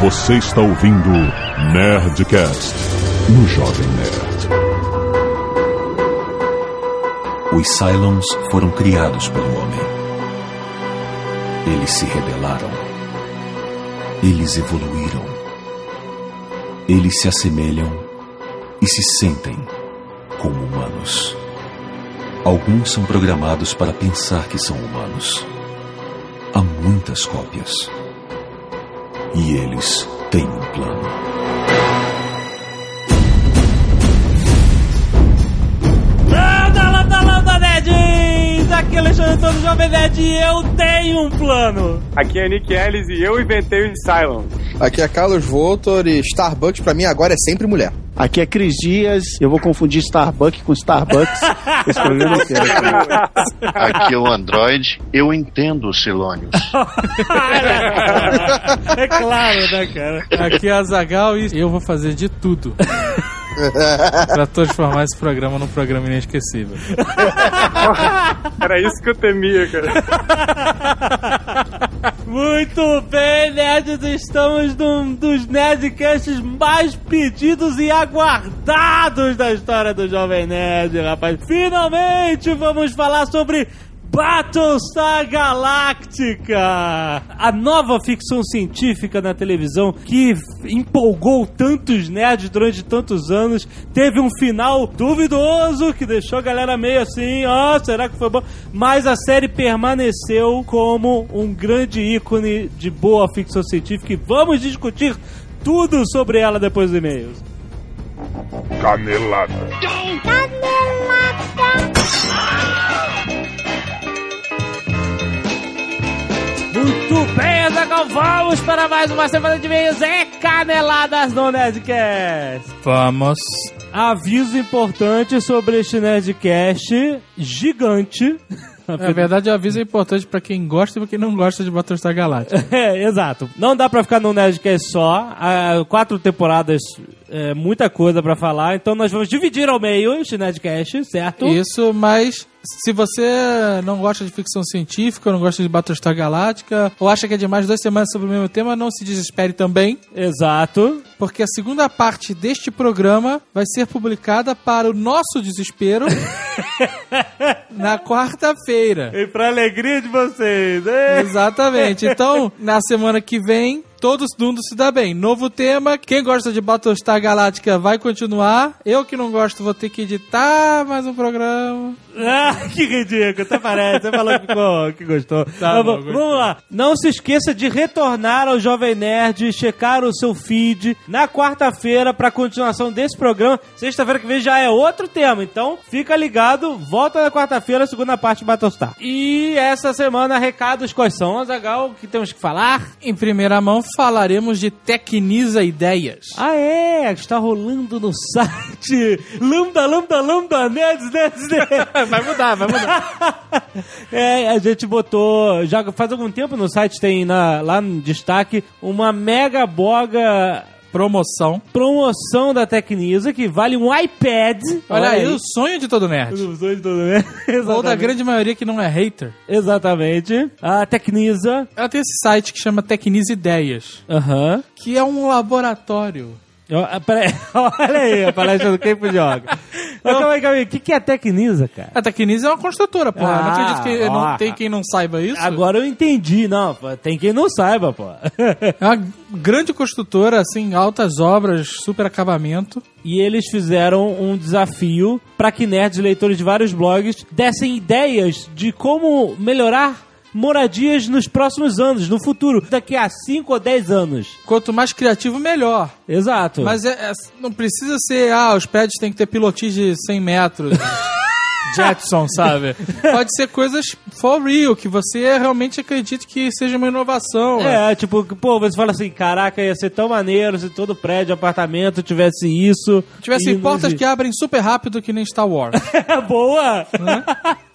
Você está ouvindo Nerdcast no Jovem Nerd. Os Cylons foram criados pelo homem. Eles se rebelaram. Eles evoluíram. Eles se assemelham e se sentem como humanos. Alguns são programados para pensar que são humanos. Há muitas cópias. E eles têm um plano. Landa, landa, landa, nerds! Aqui é Alexandre Antônio Jovem Nerd e eu tenho um plano. Aqui é Nick Ellis e eu inventei o Cylon. Aqui é Carlos Voltor e Starbucks pra mim agora é sempre mulher. Aqui é Cris Dias, eu vou confundir Starbucks com Starbucks. Esse programa eu quero. Aqui é o Android, eu entendo os Silônios. é claro, né, cara? Aqui é a Zagal e eu vou fazer de tudo pra transformar esse programa num programa inesquecível. Era isso que eu temia, cara. Muito bem, nerds, estamos num dos nerdcasts mais pedidos e aguardados da história do Jovem Nerd, rapaz. Finalmente vamos falar sobre Battlestar Galactica, a nova ficção científica na televisão que empolgou tantos nerds durante tantos anos, teve um final duvidoso que deixou a galera meio assim, ó, oh, será que foi bom? Mas a série permaneceu como um grande ícone de boa ficção científica e vamos discutir tudo sobre ela depois dos e-mails. Canelada. Muito bem, Azaghal, vamos para mais uma semana de e-mails. É Caneladas no Nerdcast. Vamos. Aviso importante sobre este Nerdcast gigante. Na verdade, o aviso é importante pra quem gosta e pra quem não gosta de Battlestar Galactica. É, exato. Não dá pra ficar no Nerdcast só. Há quatro temporadas, é, muita coisa pra falar. Então nós vamos dividir ao meio este Nerdcast, certo? Isso, mas se você não gosta de ficção científica, não gosta de Battlestar Galactica, ou acha que é demais duas semanas sobre o mesmo tema, não se desespere também. Exato. Porque a segunda parte deste programa vai ser publicada para o nosso desespero na quarta-feira. E pra alegria de vocês? Exatamente. Então, na semana que vem, Todos mundo se dá bem. Novo tema. Quem gosta de Battlestar Galactica vai continuar. Eu que não gosto vou ter que editar mais um programa. Ah, que ridículo. Até parece. Você falou que, ficou, que gostou. Tá bom, vamos lá. Não se esqueça de retornar ao Jovem Nerd, checar o seu feed na quarta-feira para continuação desse programa. Sexta-feira que vem já é outro tema. Então, fica ligado. Volta na quarta-feira, segunda parte de Battlestar. E essa semana, recados quais são, Azagal, que temos que falar? Em primeira mão, falaremos de Tecnisa Ideias. Ah, é, está rolando no site Lambda, Lambda, Lambda, Nerds, Nerds, Nerds. Vai mudar, vai mudar. É, a gente botou, já faz algum tempo no site tem na- lá no destaque uma mega boga Promoção. promoção da Tecnisa que vale um iPad. Olha aí, o sonho de todo nerd. Os dois do- né? Ou da grande maioria que não é hater. Exatamente. A Tecnisa. Ela tem esse site que chama Tecnisa Ideias, Aham. que é um laboratório. Ah, Olha aí, a palestra do Campo Joga. Mas calma aí, calma aí. O que, que é a Tecnisa, cara? A Tecnisa é uma construtora, pô. Eu não Ah, acredito que ó. não tem quem não saiba isso. Agora eu entendi. Não, pô, tem quem não saiba, pô. É uma grande construtora, assim, altas obras, super acabamento. E eles fizeram um desafio para que nerds, leitores de vários blogs, dessem ideias de como melhorar moradias nos próximos anos, no futuro, daqui a 5 ou 10 anos. Quanto mais criativo, melhor. Exato. Mas é- é- não precisa ser, ah, os prédios têm que ter pilotis de 100 metros. Jetson, sabe? Pode ser coisas for real, que você realmente acredite que seja uma inovação. É, tipo, pô, você fala assim, caraca, ia ser tão maneiro se todo prédio, apartamento tivesse isso. Tivessem E- portas que abrem super rápido que nem Star Wars. É boa!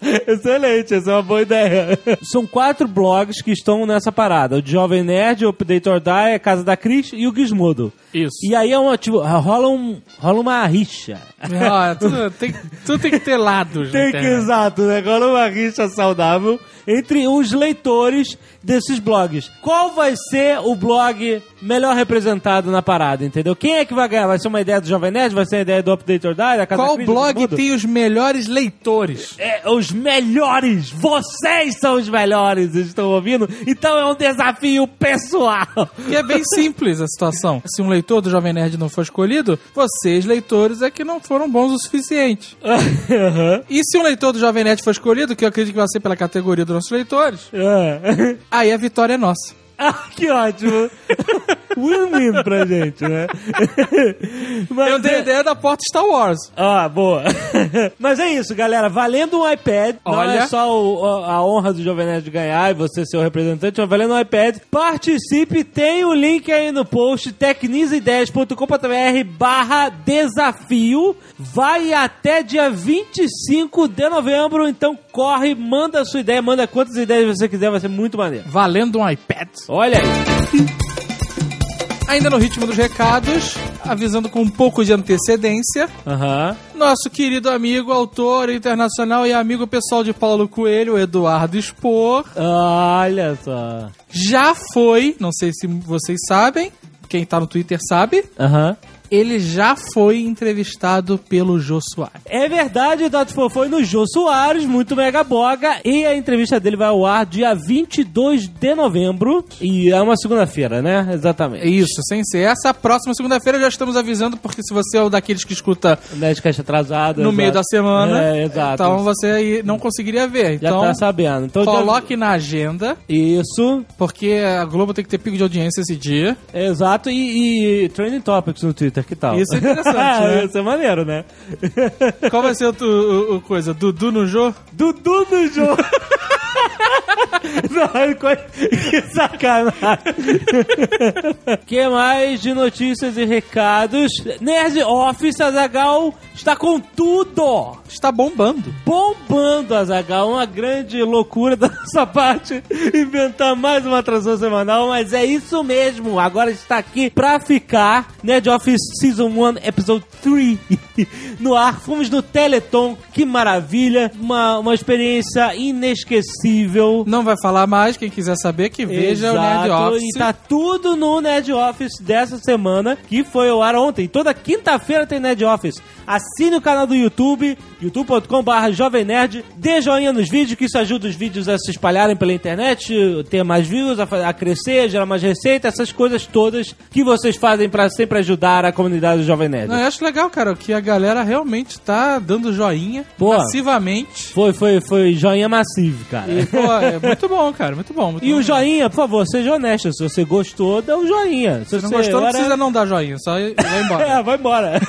Excelente, essa é uma boa ideia. São quatro blogs que estão nessa parada: o de Jovem Nerd, o Update or Die, a Casa da Cris e o Gizmodo. Isso. E aí é uma, tipo, rola, um, rola uma rixa. Ah, tudo, tem, tudo tem que ter lados. Tem que, internet. exato, né? Rola uma rixa saudável entre os leitores desses blogs. Qual vai ser o blog melhor representado na parada, entendeu? Quem é que vai ganhar? Vai ser uma ideia do Jovem Nerd? Vai ser a ideia do Update or Die? Da Casa Qual blog tem os melhores leitores? É, os melhores! Vocês são os melhores, estão ouvindo? Então é um desafio pessoal. Que é bem simples a situação. Se um leitor do Jovem Nerd não for escolhido, vocês, leitores, é que não foram bons o suficiente. Aham. E se um leitor do Jovem Nerd for escolhido, que eu acredito que vai ser pela categoria dos nossos leitores, É. aí a vitória é nossa. Ah, que ótimo! Win-win pra gente, né? Mas Eu dei a é- ideia da porta Star Wars. Ah, boa. Mas é isso, galera. Valendo um iPad. Não Olha. é só o- a honra do Jovem Nerd ganhar e você ser o representante, mas valendo um iPad. Participe, tem o link aí no post, tecnisaideias.com.br barra desafio. Vai até dia 25 de novembro, então corre, manda a sua ideia, manda quantas ideias você quiser, vai ser muito maneiro. Valendo um iPad. Olha aí. Ainda no ritmo dos recados, avisando com um pouco de antecedência, Aham. nosso querido amigo, autor internacional e amigo pessoal de Paulo Coelho, Eduardo Spor, Olha só. já foi, não sei se vocês sabem, quem tá no Twitter sabe, Aham. Ele já foi entrevistado pelo Jô Soares. É verdade, o. Fofo foi no Jô Soares, muito mega boga, e a entrevista dele vai ao ar dia 22 de novembro, e é uma segunda-feira, né? Exatamente. isso, sem ser essa, próxima segunda-feira já estamos avisando, porque se você é o daqueles que escuta Nerdcast atrasado. no exato. meio da semana, É, exato. então você aí não conseguiria ver. Já Então, tá sabendo. Então, coloque na agenda, Isso, porque a Globo tem que ter pico de audiência esse dia. exato, e, e Trending Topics no Twitter, que tal? Isso é interessante, né? Isso é maneiro, né? Qual vai ser o, o- o coisa? Dudu no Jô? Dudu no jogo. Não, que sacanagem. que mais de notícias e recados? Nerd Office Azagal está com tudo. Está bombando. Bombando Azagal, uma grande loucura da nossa parte inventar mais uma atração semanal, mas é isso mesmo. Agora está aqui pra ficar. Nerd Office Season 1, Episode 3 no ar. Fomos no Teleton, que maravilha. Uma, uma experiência inesquecível. Não vai falar mais, quem quiser saber que veja o Nerd Exato, Office. E tá tudo no Nerd Office dessa semana, que foi ao ar ontem. Toda quinta-feira tem Nerd Office. Assine o canal do YouTube, youtube.com.br Jovem Nerd. Dê joinha nos vídeos, que isso ajuda os vídeos a se espalharem pela internet, ter mais views, a, crescer, gerar mais receita, essas coisas todas que vocês fazem pra sempre ajudar a comunidade do Jovem Nerd. Não, eu acho legal, cara, que a galera realmente tá dando joinha Pô. massivamente. Foi, foi, foi joinha massivo, cara. E, pô, é muito bom, cara, muito bom. muito E bom. o joinha, por favor, seja honesto. Se você gostou, dá um joinha. Se Se não gostou, não precisa não dar joinha, só vai embora. É, vai embora.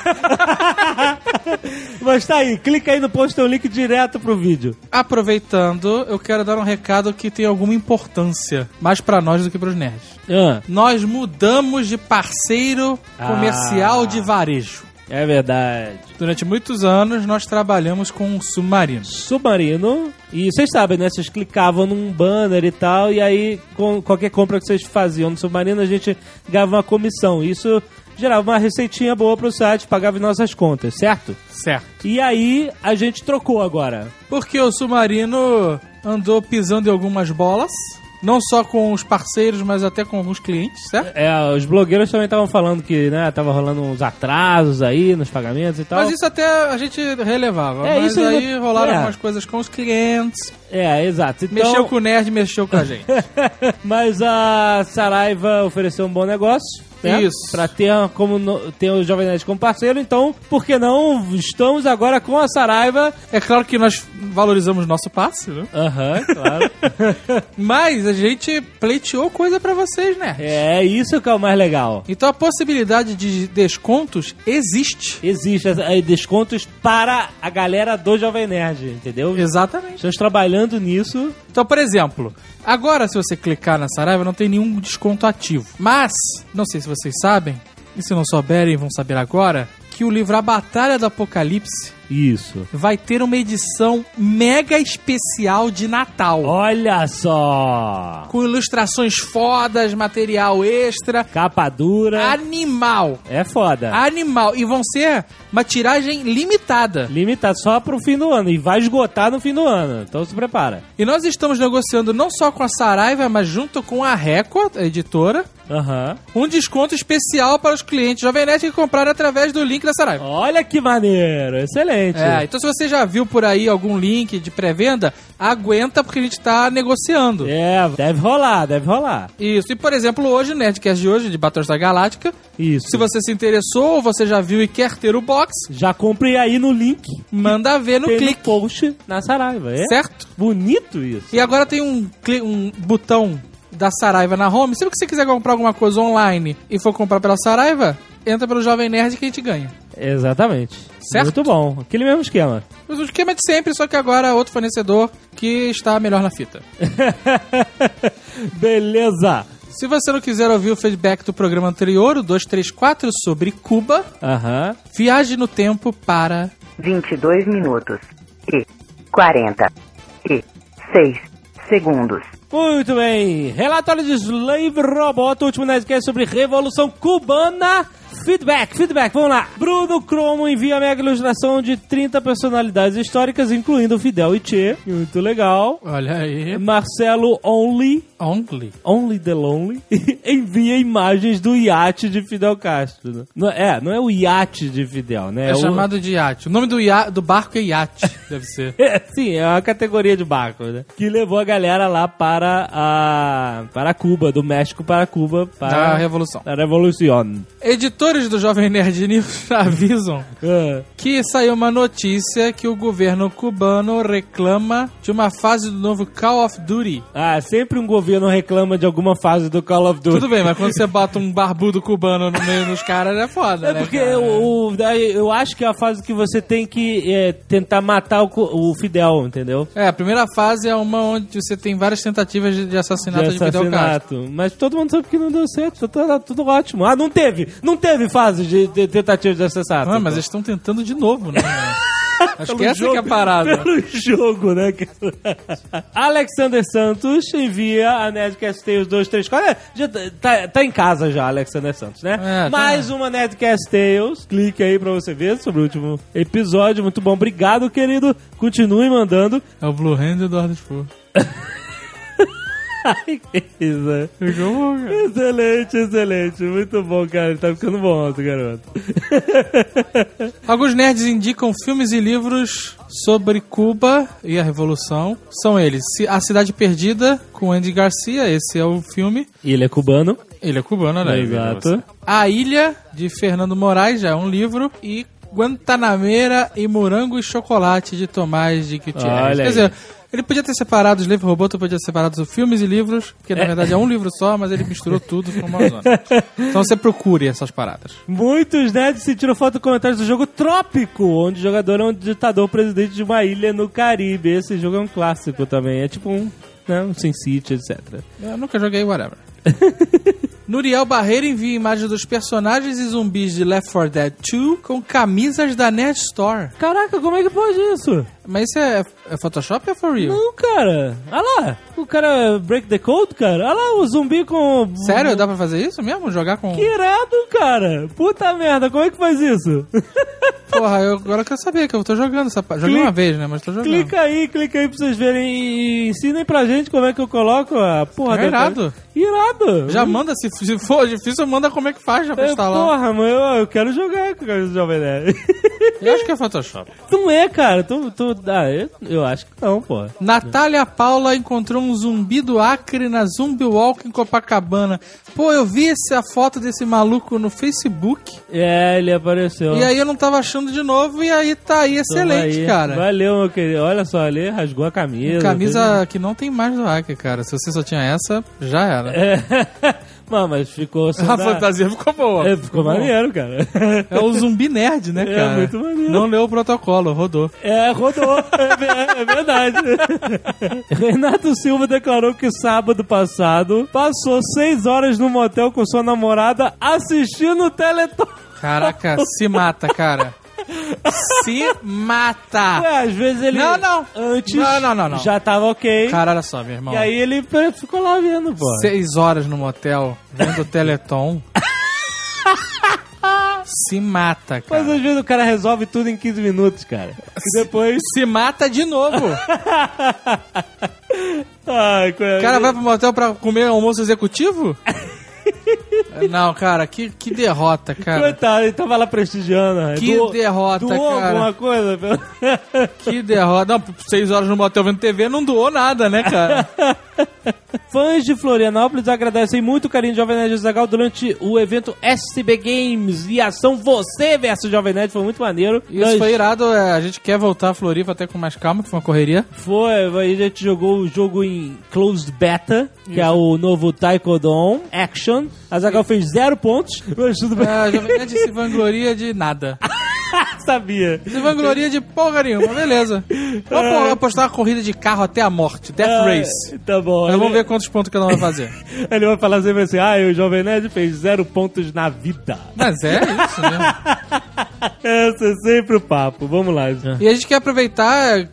Mas tá aí, clica aí no post, tem um link direto pro vídeo. Aproveitando, eu quero dar um recado que tem alguma importância, mais pra nós do que pros nerds. Ah, Nós mudamos de parceiro comercial Ah. de varejo. É verdade. Durante muitos anos, nós trabalhamos com submarinos. Submarino. E vocês sabem, né? Vocês clicavam num banner e tal, e aí com qualquer compra que vocês faziam no Submarino, a gente ganhava uma comissão. Isso gerava uma receitinha boa pro site, pagava nossas contas, certo? Certo. E aí a gente trocou agora. Porque o submarino andou pisando em algumas bolas, não só com os parceiros, mas até com alguns clientes, certo? É, os blogueiros também estavam falando que, né, tava rolando uns atrasos aí nos pagamentos e tal. Mas isso até a gente relevava. É, mas isso aí ainda- rolaram é. algumas coisas com os clientes. É, exato. Então, Mexeu com o nerd, mexeu com a gente. Mas a Saraiva ofereceu um bom negócio. Né? Isso. Pra ter, como no- ter o Jovem Nerd como parceiro. Então, por que não? Estamos agora com a Saraiva. é claro que nós valorizamos nosso passe, né? Aham, claro. Mas a gente pleiteou coisa pra vocês, né? é isso que é o mais legal. Então a possibilidade de descontos existe. Existe aí descontos para a galera do Jovem Nerd, entendeu? Exatamente. Estamos trabalhando nisso. Então, por exemplo, agora se você clicar na Saraiva não tem nenhum desconto ativo. Mas, não sei se vocês sabem, e se não souberem vão saber agora, que o livro A Batalha do Apocalipse Isso. vai ter uma edição mega especial de Natal. Olha só! Com ilustrações fodas, material extra. Capa dura. Animal. É foda. Animal. E vão ser uma tiragem limitada. Limitado só pro fim do ano. E vai esgotar no fim do ano. Então se prepara. E nós estamos negociando não só com a Saraiva, mas junto com a Record, a editora, Aham. um desconto especial para os clientes Jovem Nerd que compraram através do link da Saraiva. Olha que maneiro. Excelente. É, então se você já viu por aí algum link de pré-venda, aguenta porque a gente tá negociando. É, deve rolar, deve rolar. Isso. E por exemplo, hoje, o Nerdcast de hoje, de Battlestar Galáctica, Isso. se você se interessou ou você já viu e quer ter o box, Já compre aí no link. manda ver no clique. no post na Saraiva. É Certo? bonito isso. E agora tem um, um botão da Saraiva na home. Sempre que você quiser comprar alguma coisa online e for comprar pela Saraiva, entra pelo Jovem Nerd que a gente ganha. Exatamente. Certo? Muito bom. Aquele mesmo esquema. O esquema é de sempre, só que agora outro fornecedor que está melhor na fita. Beleza. Se você não quiser ouvir o feedback do programa anterior, o 234 sobre Cuba, Aham. viaje no tempo para 22 minutos e 40 e 6 segundos. Muito bem. Relatório de Slave Robot, o último Nerdcast sobre Revolução Cubana. Feedback, feedback, vamos lá. Bruno Cromo envia a mega ilustração de 30 personalidades históricas, incluindo Fidel e Che. Muito legal. Olha aí. Marcelo Only, Only. Only the Lonely, envia imagens do iate de Fidel Castro. né? Não, é, não é o iate de Fidel, né? É, o- chamado de iate. O nome do, ia- do barco é iate, deve ser. É, sim, é uma categoria de barco, né? Que levou a galera lá para a para Cuba, do México para Cuba, para Da Revolução. a Revolução. Editores do Jovem Nerd News avisam Ah, que saiu uma notícia que o governo cubano reclama de uma fase do novo Call of Duty. Ah, sempre um governo reclama de alguma fase do Call of Duty. Tudo bem, mas quando você bota um barbudo cubano no meio dos caras é foda, É né? porque cara? o, eu acho que é a fase que você tem que é, tentar matar o, o Fidel, entendeu? É, a primeira fase é uma onde você tem várias tentativas de, de assassinato de, de Fidel Castro. assassinato. Mas todo mundo sabe que não deu certo, tá, tá tudo ótimo. Ah, não teve! Não teve fase de, de tentativa de assassinato. Ah, mas eles estão tentando de novo, né? Acho que essa que é a parada. Pelo jogo, né? Alexander Santos envia a Nerdcast Tales 234. É, já tá, tá- tá em casa já, Alexander Santos, né? É, tá. Mais uma Nerdcast Tales. Clique aí pra você ver sobre o último episódio. Muito bom. Obrigado, querido. Continue mandando. É o Blue Hand do Eduardo Spur. Ai, que isso. Ficou bom, cara. Excelente, excelente. Muito bom, cara. Ele tá ficando bom, esse garoto. Alguns nerds indicam filmes e livros sobre Cuba e a Revolução. São eles: A Cidade Perdida, com Andy Garcia, esse é o filme. Ele é cubano. Ele é cubano, né? Exato. A Ilha, de Fernando Moraes, já é um livro. E Guantanameira e Morango e Chocolate, de Tomás de Gutierrez. Olha Quer aí. Ele podia ter separado os livros robô, podia ter separado os filmes e livros, porque na verdade é um livro só, mas ele misturou tudo com uma zona. Então você procure essas paradas. Muitos nerds sentiram foto comentários do jogo Trópico, onde o jogador é um ditador presidente de uma ilha no Caribe. Esse jogo é um clássico também. É tipo um, né, um Sin City, etc. Eu nunca joguei whatever. Nuriel Barreiro envia imagens dos personagens e zumbis de Left 4 Dead 2 com camisas da Nerd Store. Caraca, como é que pode isso? Mas isso é, é Photoshop ou é for real? Não, cara. Olha lá. O cara break the code, cara. Olha lá o zumbi com... Sério? Dá pra fazer isso mesmo? Jogar com... Que irado, cara. Puta merda, como é que faz isso? Porra, eu agora quero saber que eu tô jogando essa parte. Joguei uma vez, né? Mas tô jogando. clica aí, clica aí pra vocês verem e ensinem pra gente como é que eu coloco a porra É da- irado. Irado. Já manda, se, se for difícil, manda como é que faz já pra É, instalar. porra, mano, eu, eu quero jogar com o Jovem Nerd. Eu acho que é Photoshop. Não é, cara. Tu, ah, eu, eu acho que não, pô. Natália Paula encontrou um zumbi do Acre na Zumbi Walk em Copacabana. Pô, eu vi essa foto desse maluco no Facebook. É, ele apareceu. E aí eu não tava achando de novo, e aí tá aí, excelente, aí. cara. Valeu, meu querido. Olha só, ali rasgou a camisa. Camisa que não tem mais do Acre, cara. Se você só tinha essa, já era. É. Mano, mas ficou... só A da- fantasia ficou boa. É, ficou maneiro, cara. É o zumbi nerd, né, É, cara? muito maneiro. Não leu o protocolo, rodou. É, rodou. É, ve- é verdade. Renato Silva declarou que sábado passado passou seis horas no motel com sua namorada assistindo o Teleton. Caraca, se mata, cara. Se mata. Ué, às vezes ele. Não, não. Antes. Não, não, não, não. Já tava ok. Cara, olha só, meu irmão. E aí ele ficou lá vendo, pô. Seis horas no motel, vendo o Teleton. Se mata, Mas cara. às vezes o cara resolve tudo em 15 minutos, cara. E depois. Se mata de novo. Ai, O cara vai pro motel pra comer almoço executivo? Não, cara, que, que derrota, cara. Coitado, ele tava lá prestigiando. né? Que Doou- derrota, doou cara. alguma coisa? Que derrota. Não, seis horas no motel vendo TV não doou nada, né, cara? Fãs de Florianópolis agradecem muito o carinho de Jovem Nerd Zagal durante o evento SB Games e ação Você versus Jovem Nerd. Foi muito maneiro. Isso Nós- foi irado, é, a gente quer voltar a Floripa até com mais calma, que foi uma correria. Foi, aí a gente jogou o jogo em Closed Beta, que é o novo Taekwondo Action. A Zagal fez zero pontos, mas tudo bem. É, a Jovem Nerd se vangloria de nada. Sabia. Se vangloria de porra nenhuma, beleza. Vamos pô- apostar uma corrida de carro até a morte, Death Ai, Race. Tá bom. Ele, vamos ver quantos pontos cada um vai fazer. ele vai falar sempre assim, ah, o Jovem Nerd fez zero pontos na vida. Mas é isso mesmo. Esse é sempre o papo. Vamos lá. E a gente quer aproveitar é,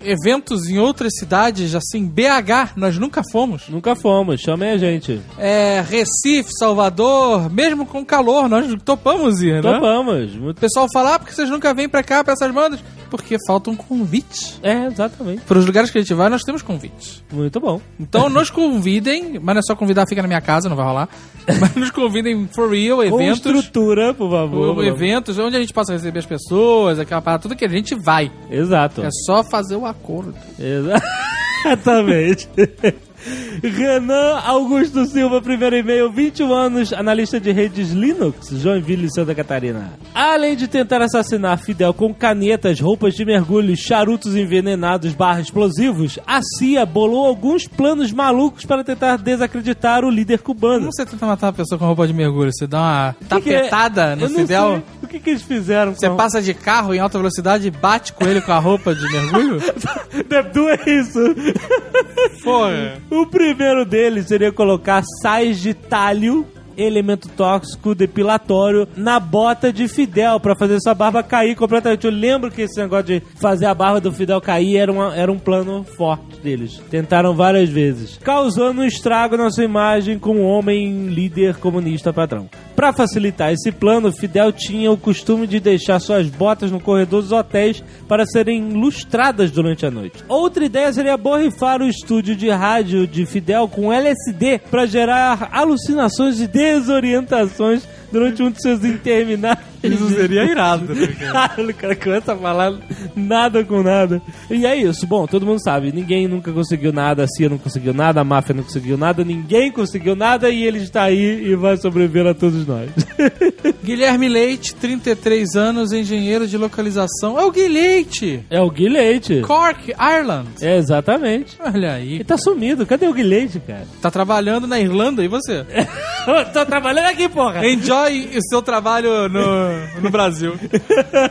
eventos em outras cidades, assim, BH, nós nunca fomos. Nunca fomos, chamem a gente. É, Recife, Salvador, mesmo com calor, nós topamos ir, né? Topamos. O pessoal fala, ah, por que vocês nunca vêm pra cá, pra essas bandas? Porque falta um convite. É, exatamente. Para os lugares que a gente vai, nós temos convite. Muito bom. Então nos convidem, mas não é só convidar, fica na minha casa, não vai rolar. Mas nos convidem for real, Com eventos. estrutura, por favor. Eventos onde a gente possa receber as pessoas, aquela parada, tudo que a gente vai. Exato. É só fazer o acordo. Exatamente. Renan Augusto Silva, primeiro e-mail, 21 anos, analista de redes Linux, Joinville, Santa Catarina. Além de tentar assassinar Fidel com canetas, roupas de mergulho, charutos envenenados barra explosivos, a CIA bolou alguns planos malucos para tentar desacreditar o líder cubano. Como você tenta matar uma pessoa com roupa de mergulho? Você dá uma que que é? tapetada no Fidel? sei. O que, que eles fizeram? Você passa de carro em alta velocidade e bate com ele com a roupa de mergulho? Deve é isso. Porra. O primeiro deles seria colocar sais de talho, elemento tóxico depilatório, na bota de Fidel pra fazer sua barba cair completamente. Eu lembro que esse negócio de fazer a barba do Fidel cair era, uma- era um plano forte deles. Tentaram várias vezes, causando um estrago na sua imagem como homem líder comunista padrão. Pra facilitar esse plano, Fidel tinha o costume de deixar suas botas no corredor dos hotéis para serem lustradas durante a noite. Outra ideia seria borrifar o estúdio de rádio de Fidel com LSD para gerar alucinações e desorientações durante um de seus intermináveis. Isso seria irado, né, cara? O cara começa a falar nada com nada. E é isso. Bom, todo mundo sabe. Ninguém nunca conseguiu nada. A CIA não conseguiu nada. A máfia não conseguiu nada. Ninguém conseguiu nada. E ele está aí e vai sobreviver a todos nós. Guilherme Leite, 33 anos, engenheiro de localização. É o Gui Leite! é o Guilherme. Cork, Ireland. É, exatamente. Olha aí. Ele tá sumido. Cadê o Guilherme, cara? Tá trabalhando na Irlanda e você? Tô trabalhando aqui, porra. Enjoy o seu trabalho no, no Brasil.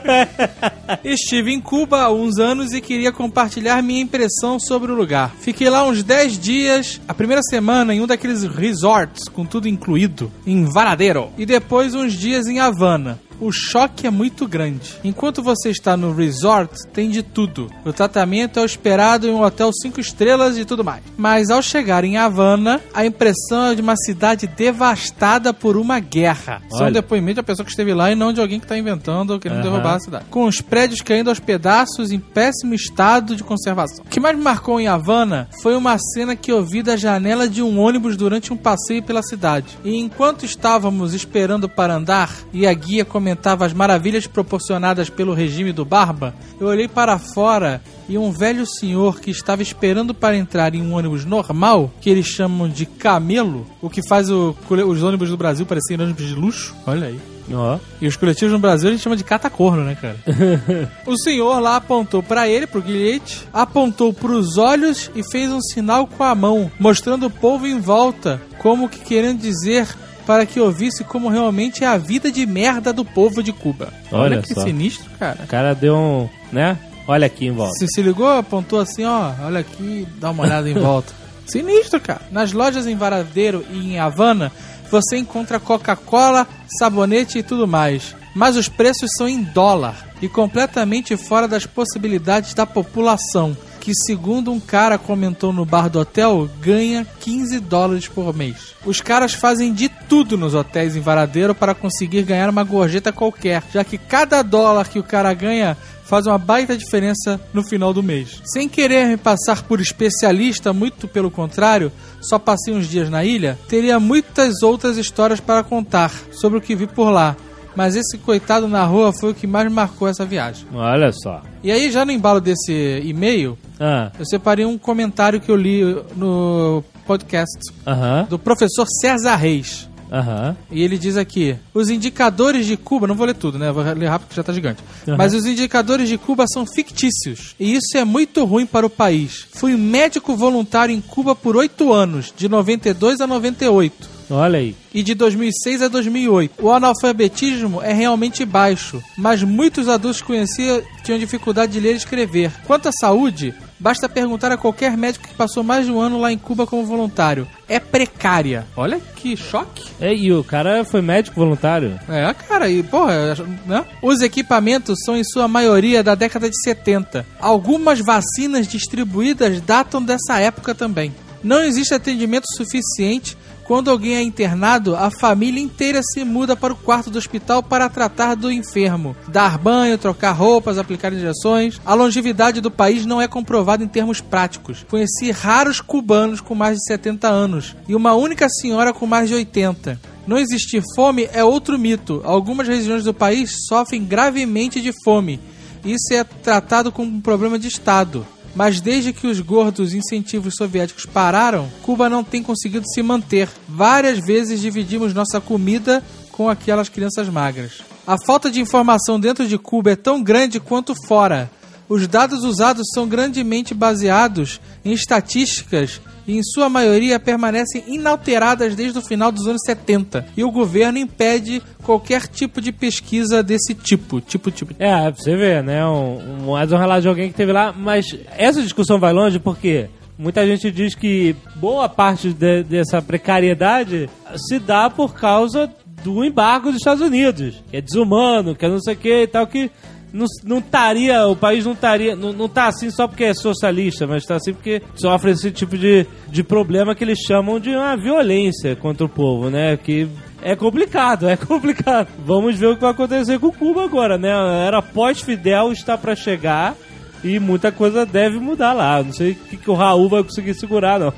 Estive em Cuba há uns anos e queria compartilhar minha impressão sobre o lugar. Fiquei lá uns 10 dias, a primeira semana em um daqueles resorts, com tudo incluído, em Varadero. E depois uns dias em Havana. O choque é muito grande. Enquanto você está no resort, tem de tudo. O tratamento é o esperado em um hotel 5 estrelas e tudo mais. Mas ao chegar em Havana, a impressão é de uma cidade devastada por uma guerra. São Olha. depoimento de uma pessoa que esteve lá e não de alguém que está inventando ou querendo Aham. derrubar a cidade. Com os prédios caindo aos pedaços em péssimo estado de conservação. O que mais me marcou em Havana foi uma cena que eu vi da janela de um ônibus durante um passeio pela cidade. E enquanto estávamos esperando para andar e a guia comentava as maravilhas proporcionadas pelo regime do Barba, eu olhei para fora e um velho senhor que estava esperando para entrar em um ônibus normal, que eles chamam de camelo, o que faz o- os ônibus do Brasil parecerem ônibus de luxo. Olha aí. Ó. E os coletivos no Brasil a gente chama de catacorno, né, cara? o senhor lá apontou pra ele, pro Guilhete, apontou pros olhos e fez um sinal com a mão, mostrando o povo em volta, como que querendo dizer para que ouvisse como realmente é a vida de merda do povo de Cuba. Olha que só. sinistro, cara. O cara deu um. né? Olha aqui em volta. Se se ligou, apontou assim, ó, olha aqui, dá uma olhada em volta. Sinistro, cara. Nas lojas em Varadeiro e em Havana, você encontra Coca-Cola, sabonete e tudo mais. Mas os preços são em dólar. e completamente fora das possibilidades da população, que, segundo um cara comentou no bar do hotel, ganha 15 dólares por mês. Os caras fazem de tudo nos hotéis em Varadeiro para conseguir ganhar uma gorjeta qualquer, já que cada dólar que o cara ganha faz uma baita diferença no final do mês. Sem querer me passar por especialista, muito pelo contrário, só passei uns dias na ilha, teria muitas outras histórias para contar sobre o que vi por lá. Mas esse coitado na rua foi o que mais marcou essa viagem. Olha só. E aí, já no embalo desse e-mail, Ah, eu separei um comentário que eu li no podcast Aham, do professor César Reis. aham. E ele diz aqui: os indicadores de Cuba, não vou ler tudo, né? Vou ler rápido que já tá gigante. Uhum. Mas os indicadores de Cuba são fictícios. E isso é muito ruim para o país. Fui médico voluntário em Cuba por oito anos, de 92 a 98 Olha aí. e de 2006 a 2008. O analfabetismo é realmente baixo, mas muitos adultos que conhecia tinham dificuldade de ler e escrever. Quanto à saúde, basta perguntar a qualquer médico que passou mais de um ano lá em Cuba como voluntário. É precária. Olha que choque. É, e o cara foi médico voluntário? É, cara, e porra, né? Os equipamentos são em sua maioria da década de 70. Algumas vacinas distribuídas datam dessa época também. Não existe atendimento suficiente. Quando alguém é internado, a família inteira se muda para o quarto do hospital para tratar do enfermo. Dar banho, trocar roupas, aplicar injeções. A longevidade do país não é comprovada em termos práticos. Conheci raros cubanos com mais de 70 anos e uma única senhora com mais de 80. Não existir fome é outro mito. Algumas regiões do país sofrem gravemente de fome. Isso é tratado como um problema de Estado. Mas desde que os gordos incentivos soviéticos pararam, Cuba não tem conseguido se manter. Várias vezes dividimos nossa comida com aquelas crianças magras. A falta de informação dentro de Cuba é tão grande quanto fora. Os dados usados são grandemente baseados em estatísticas e, em sua maioria, permanecem inalteradas desde o final dos anos 70. E o governo impede qualquer tipo de pesquisa desse tipo. Tipo, tipo. É, você ver, né? Um, um, um relato de alguém que teve lá. Mas essa discussão vai longe porque muita gente diz que boa parte de- dessa precariedade se dá por causa do embargo dos Estados Unidos. Que é desumano, que é não sei o que e tal, que não, não estaria, o país não estaria, não, não tá assim só porque é socialista, mas tá assim porque sofre esse tipo de, de problema que eles chamam de uma violência contra o povo, né? Que é complicado, é complicado. Vamos ver o que vai acontecer com Cuba agora, né? Era pós-Fidel está pra chegar e muita coisa deve mudar lá. Não sei o que, que o Raul vai conseguir segurar, não.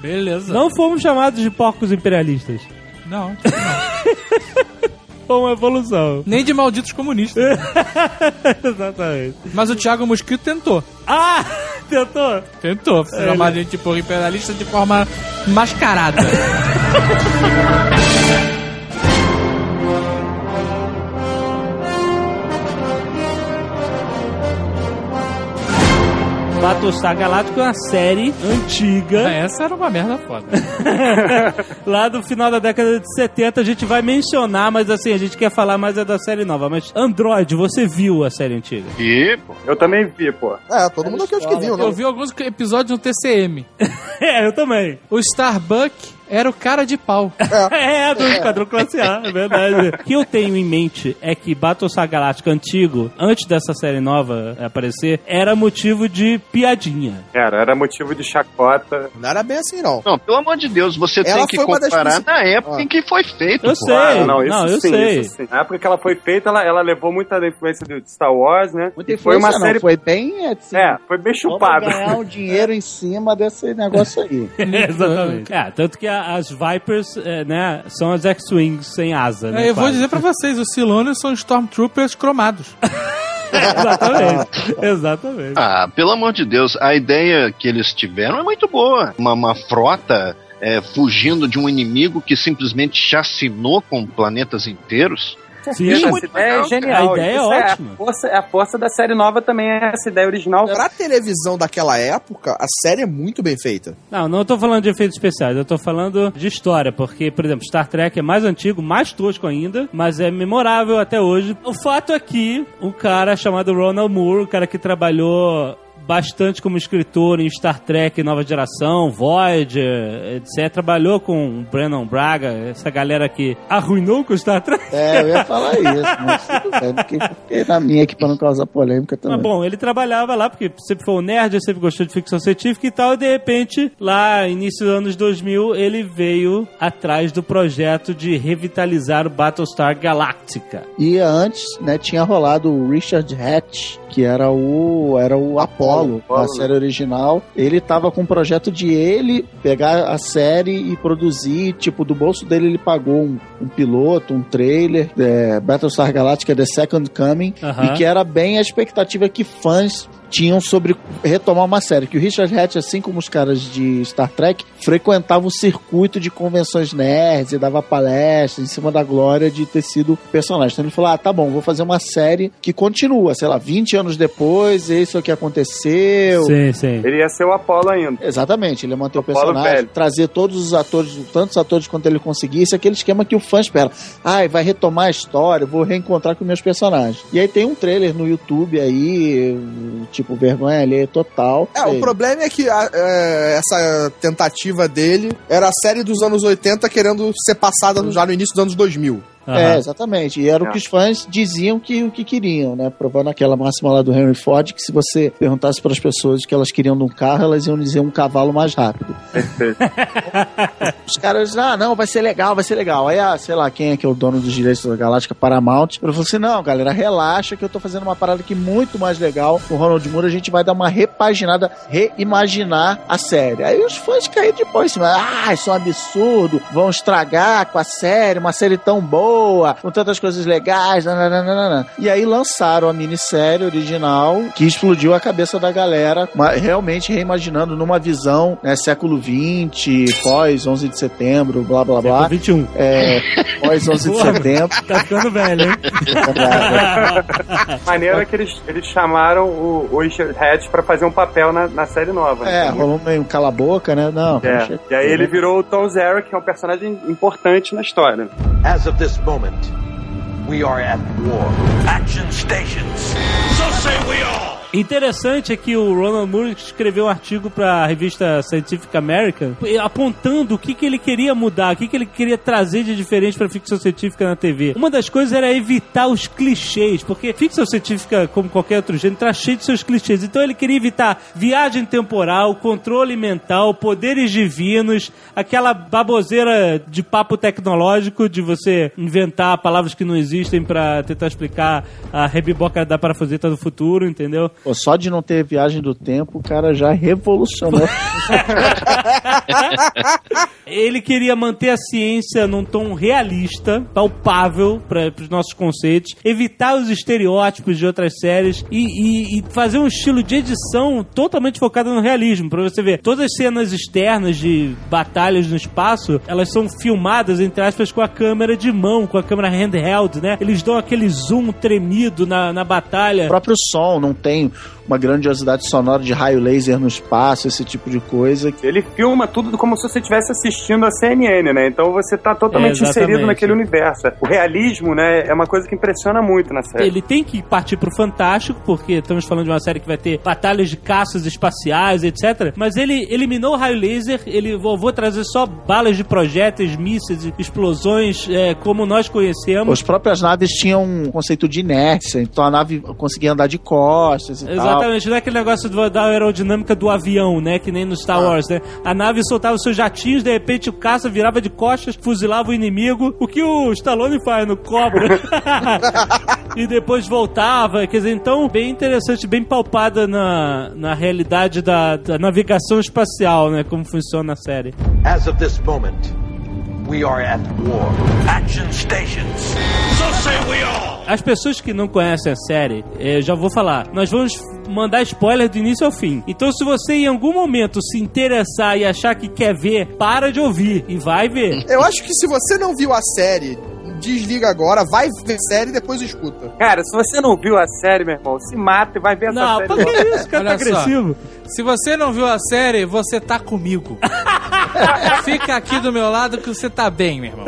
Beleza. Não fomos chamados de porcos imperialistas. Não. Foi uma evolução. Nem de malditos comunistas. Exatamente. Mas o Thiago Mosquito tentou. Ah! Tentou? Tentou chamar a gente de imperialista de forma mascarada. Battlestar Galáctico é uma série antiga. Essa era uma merda foda. lá do final da década de 70 a gente vai mencionar, mas assim, a gente quer falar mais é da série nova. Mas Android, você viu a série antiga? E, pô, Eu também vi, pô. É, todo mundo aqui acho que viu, Eu né? vi alguns episódios no TCM. é, eu também. O Starbuck era o cara de pau. É, do Esquadrão Classe A, é verdade. o que eu tenho em mente é que Battlestar Galáctica antigo, antes dessa série nova aparecer, era motivo de piadinha. Era, era motivo de chacota. Não era bem assim, não. não, pelo amor de Deus, você Ela tem que comparar na época Ah. em que foi feito. Eu pô. sei. Ah, não, isso não, eu sim, sei. isso sim. Na época que ela foi feita, ela, ela levou muita influência do Star Wars, né? Muita E foi uma influência não, série. foi bem assim. É, foi bem Vamos chupado. ganhar um dinheiro em cima desse negócio aí. Exatamente. É, tanto que a- as Vipers, é, né, são as X-Wings sem asa, né? É, eu vou quase. dizer pra vocês, os Silônios são Stormtroopers cromados. Exatamente. Exatamente. Ah, pelo amor de Deus, a ideia que eles tiveram é muito boa. Uma, uma frota é, fugindo de um inimigo que simplesmente chacinou com planetas inteiros. Sim, Essa muito ideia legal, é genial. A ideia é Isso ótima. A força, a força da série nova também é essa ideia original. Pra televisão daquela época, a série é muito bem feita. Não, não tô falando de efeitos especiais, eu tô falando de história, porque, por exemplo, Star Trek é mais antigo, mais tosco ainda, mas é memorável até hoje. O fato é que um cara chamado Ronald Moore, o cara que trabalhou bastante como escritor em Star Trek Nova Geração, Voyager, etc. Trabalhou com o Brandon Braga, essa galera que arruinou com Star Trek. É, eu ia falar isso, mas tudo bem, porque, porque na minha aqui pra não causar polêmica também. Mas bom, ele trabalhava lá porque sempre foi um nerd, sempre gostou de ficção científica e tal, e de repente, lá início dos anos 2000, ele veio atrás do projeto de revitalizar o Battlestar Galactica. E antes, né, tinha rolado o Richard Hatch, que era o era o Apollo, Apollo. a série original. Ele tava com um projeto de ele pegar a série e produzir, tipo, do bolso dele ele pagou um, um piloto, um trailer, é, Battlestar Galactica The Second Coming, Aham. e que era bem a expectativa que fãs tinham sobre retomar uma série. Que o Richard Hatch, assim como os caras de Star Trek, frequentava o circuito de convenções nerds e dava palestras em cima da glória de ter sido personagem. Então ele falou: ah, tá bom, vou fazer uma série que continua, sei lá, 20 anos depois, isso aqui aconteceu. Sim, sim. Ele ia ser o Apollo ainda. Exatamente, ele ia manter o Apollo personagem, velho. trazer todos os atores, tantos atores quanto ele conseguisse, aquele esquema que o fã espera. Ai, vai retomar a história, vou reencontrar com meus personagens. E aí tem um trailer no YouTube aí, tipo, vergonha ali total. É, o problema é que a- é, essa tentativa dele era a série dos anos 80 querendo ser passada já no início dos anos 2000. É, Aham. exatamente. E era o É. que os fãs diziam que o que queriam, né? Provando aquela máxima lá do Henry Ford, que se você perguntasse para as pessoas o que elas queriam de um carro, elas iam dizer um cavalo mais rápido. Os caras, ah, não, vai ser legal, vai ser legal. Aí, ah, sei lá, quem é que é o dono dos direitos da Galáctica Paramount? Ele falou assim: não, galera, relaxa que eu tô fazendo uma parada aqui muito mais legal. Com o Ronald Moore, a gente vai dar uma repaginada, reimaginar a série. Aí os fãs caíram de pau em cima. Ah, isso é um absurdo, vão estragar com a série, uma série tão boa, com tantas coisas legais. nananana. E aí lançaram a minissérie original que explodiu a cabeça da galera, realmente reimaginando numa visão né, século XX, pós 11 de setembro, blá blá blá. 21. É, pós 11 de setembro. Tá ficando velho, hein? Maneiro é que eles, eles chamaram o, o Richard Hatch pra fazer um papel na, na série nova. É, né? rolou meio cala a boca, né? Não, É. E aí ele virou o Tom Zero, que é um personagem importante na história. As of this moment, we are at war. Action stations. So say we all. Interessante é que o Ronald Moore escreveu um artigo para a revista Scientific American apontando o que, que ele queria mudar, o que, que ele queria trazer de diferente para ficção científica na TV. Uma das coisas era evitar os clichês, porque ficção científica, como qualquer outro gênero, tá cheio de seus clichês. Então ele queria evitar viagem temporal, controle mental, poderes divinos, aquela baboseira de papo tecnológico de você inventar palavras que não existem para tentar explicar a rebiboca da parafuseta do futuro, entendeu? Pô, só de não ter viagem do tempo, o cara já revolucionou. Ele queria manter a ciência num tom realista, palpável para os nossos conceitos, evitar os estereótipos de outras séries e, e- e fazer um estilo de edição totalmente focado no realismo. Pra você ver, todas as cenas externas de batalhas no espaço, elas são filmadas, entre aspas, com a câmera de mão, com a câmera handheld, né? Eles dão aquele zoom tremido na, na batalha. O próprio som não tem uma grandiosidade sonora de raio laser no espaço, esse tipo de coisa. Ele filma tudo como se você estivesse assistindo a CNN, né? Então você tá totalmente É, inserido naquele universo. O realismo, né, é uma coisa que impressiona muito na série. Ele tem que partir pro fantástico, porque estamos falando de uma série que vai ter batalhas de caças espaciais, etc. Mas ele eliminou o raio laser, ele vou, vou trazer só balas de projéteis, mísseis, explosões, é, como nós conhecemos. As próprias naves tinham um conceito de inércia, então a nave conseguia andar de costas e tal. Exatamente, não é aquele negócio do- da aerodinâmica do avião, né? Que nem no Star Wars, né? A nave soltava seus jatinhos, de repente o caça virava de costas, fuzilava o inimigo. O que o Stallone faz no Cobra. e depois voltava. Quer dizer, então, bem interessante, bem palpada na, na realidade da, da navegação espacial, né? Como funciona a série. As of this moment, we are at war. Action stations. So say we all. As pessoas que não conhecem a série, eh, já vou falar, nós vamos mandar spoiler do início ao fim. Então, se você em algum momento se interessar e achar que quer ver, para de ouvir e vai ver. Eu acho que se você não viu a série, desliga agora, vai ver a série e depois escuta. Cara, se você não viu a série, meu irmão, se mata e vai ver essa Não, série. pra que isso? O cara tá Olha só. Se você não viu a série, você tá comigo. Fica aqui do meu lado que você tá bem, meu irmão.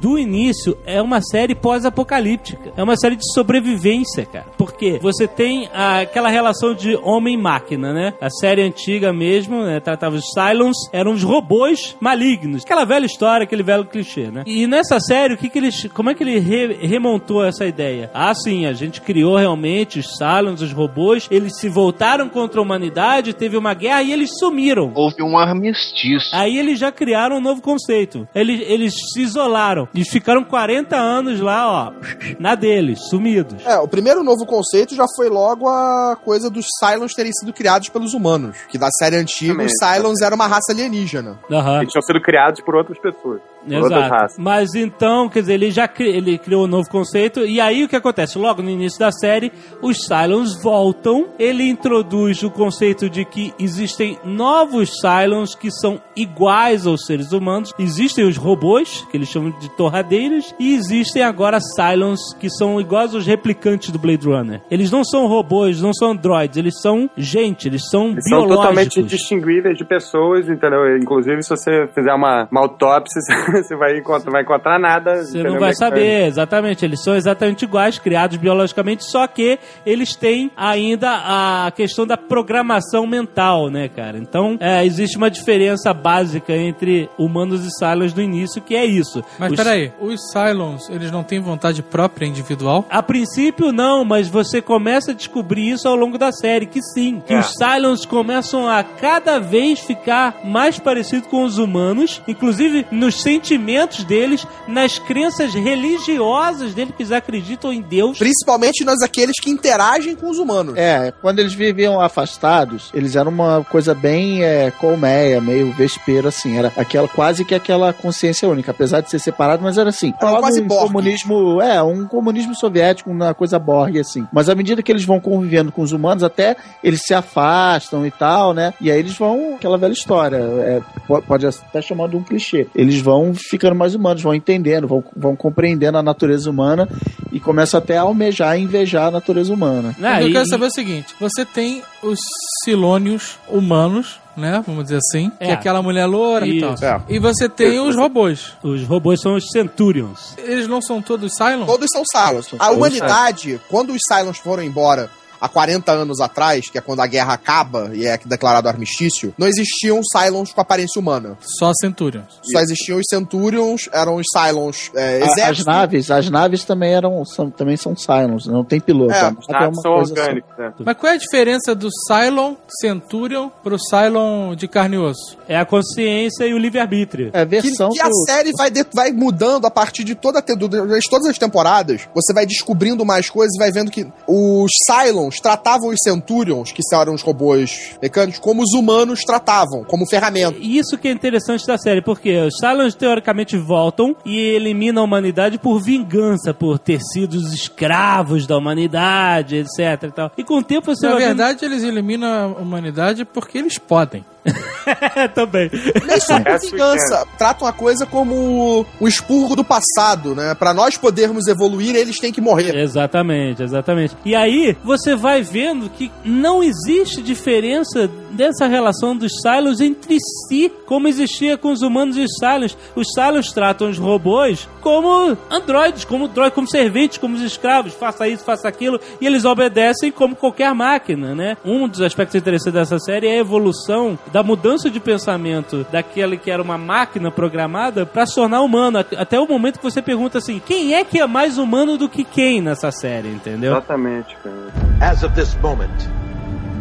do início é uma série pós-apocalíptica. É uma série de sobrevivência, cara. Porque você tem a- aquela relação de homem-máquina, né? A série antiga mesmo, né, tratava os Cylons, eram os robôs malignos. Aquela velha história, aquele velho clichê, né? E nessa série, o que que eles... Como é que ele re- remontou essa ideia? Ah, sim, a gente criou realmente os Cylons, os robôs, eles se voltaram contra a humanidade, teve uma guerra e eles sumiram. Houve um armistício. Aí eles já criaram um novo conceito. Eles, eles se isolaram. Eles ficaram 40 anos lá, ó, na deles, sumidos. É, o primeiro novo conceito já foi logo a coisa dos Cylons terem sido criados pelos humanos. Que da série antiga, os Também. Cylons eram uma raça alienígena. Aham. Eles tinham sido criados por outras pessoas. Exato. Mas então, quer dizer, ele já cri- ele criou um novo conceito. E aí o que acontece? Logo no início da série, os Cylons voltam. Ele introduz o conceito de que existem novos Cylons que são iguais aos seres humanos. Existem os robôs, que eles chamam de torradeiras. E existem agora Cylons que são iguais aos replicantes do Blade Runner. Eles não são robôs, não são androids. Eles são gente, eles são Eles são biológicos. totalmente distinguíveis de pessoas, entendeu? Inclusive, se você fizer uma, uma autópsia, você vai encontrar, vai encontrar nada. Você não vai saber, exatamente. Eles são exatamente iguais, criados biologicamente, só que eles têm ainda a questão da programação mental, né, cara? Então, é, existe uma diferença básica entre humanos e Cylons no início, que é isso. Mas Os- peraí, os Cylons, eles não têm vontade própria individual? A princípio, não, mas você começa a descobrir isso ao longo da série, que sim. Que É. os Cylons começam a cada vez ficar mais parecido com os humanos, inclusive nos sentimentos deles, nas crenças religiosas deles, que eles acreditam em Deus. Principalmente nós aqueles que interagem com os humanos. É, quando eles viviam afastados, eles eram uma coisa bem é, colmeia, meio vespeiro, assim. Era aquela, quase que aquela consciência única, apesar de ser separado, mas era assim. Era quase um Borg. comunismo, é, um comunismo soviético, uma coisa Borg, assim. Mas à medida que eles vão convivendo com os humanos, até eles se afastam e tal, né? E aí eles vão, aquela velha história, é, po- pode até chamar de um clichê. Eles vão ficando mais humanos, vão entendendo, vão, vão compreendendo a natureza humana e começam até a almejar e invejar a natureza humana. Ah, eu e- quero saber o seguinte: você tem os Silônios humanos, né? Vamos dizer assim, que é É. aquela mulher loura e tal. E você tem os robôs. Os robôs são os Centurions. Eles não são todos Cylons? Todos são Cylons. A Todos humanidade, quando os Cylons foram embora há 40 anos atrás, que é quando a guerra acaba e é declarado armistício, não existiam Cylons com aparência humana. Só Centurions. Só existiam os Centurions, eram os Cylons é, A- As naves, as naves também eram, são, também são Cylons, não tem piloto. É, a Os naves são coisa só. orgânicos, né? Mas qual é a diferença do Cylon Centurion pro Cylon de carne e osso? É a consciência e o livre-arbítrio. É a Que, versão que a do- série vai, de- vai mudando a partir de toda, a todas as temporadas. Você vai descobrindo mais coisas e vai vendo que os Cylons tratavam os Centurions, que eram os robôs mecânicos, como os humanos tratavam, como ferramenta. E Isso que é interessante da série, porque os Cylons teoricamente voltam e eliminam a humanidade por vingança, por ter sido os escravos da humanidade, etc e tal. E com o tempo você Na vai verdade, eles eliminam a humanidade porque eles podem. também. Nem Essa vingança. Tratam a coisa como um expurgo do passado, né? Pra nós podermos evoluir, eles têm que morrer. Exatamente, exatamente. E aí você vai vendo que não existe diferença dessa relação dos Cylons entre si, como existia com os humanos e os Cylons. Os Cylons tratam os robôs como androides, como droids, como serventes, como os escravos. Faça isso, faça aquilo, e eles obedecem como qualquer máquina, né? Um dos aspectos interessantes dessa série é a evolução da mudança de pensamento daquele que era uma máquina programada para se tornar humano. At- Até o momento que você pergunta assim: quem é que é mais humano do que quem nessa série, entendeu? Exatamente, cara. As of this moment,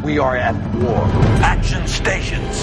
we are at war. Action stations.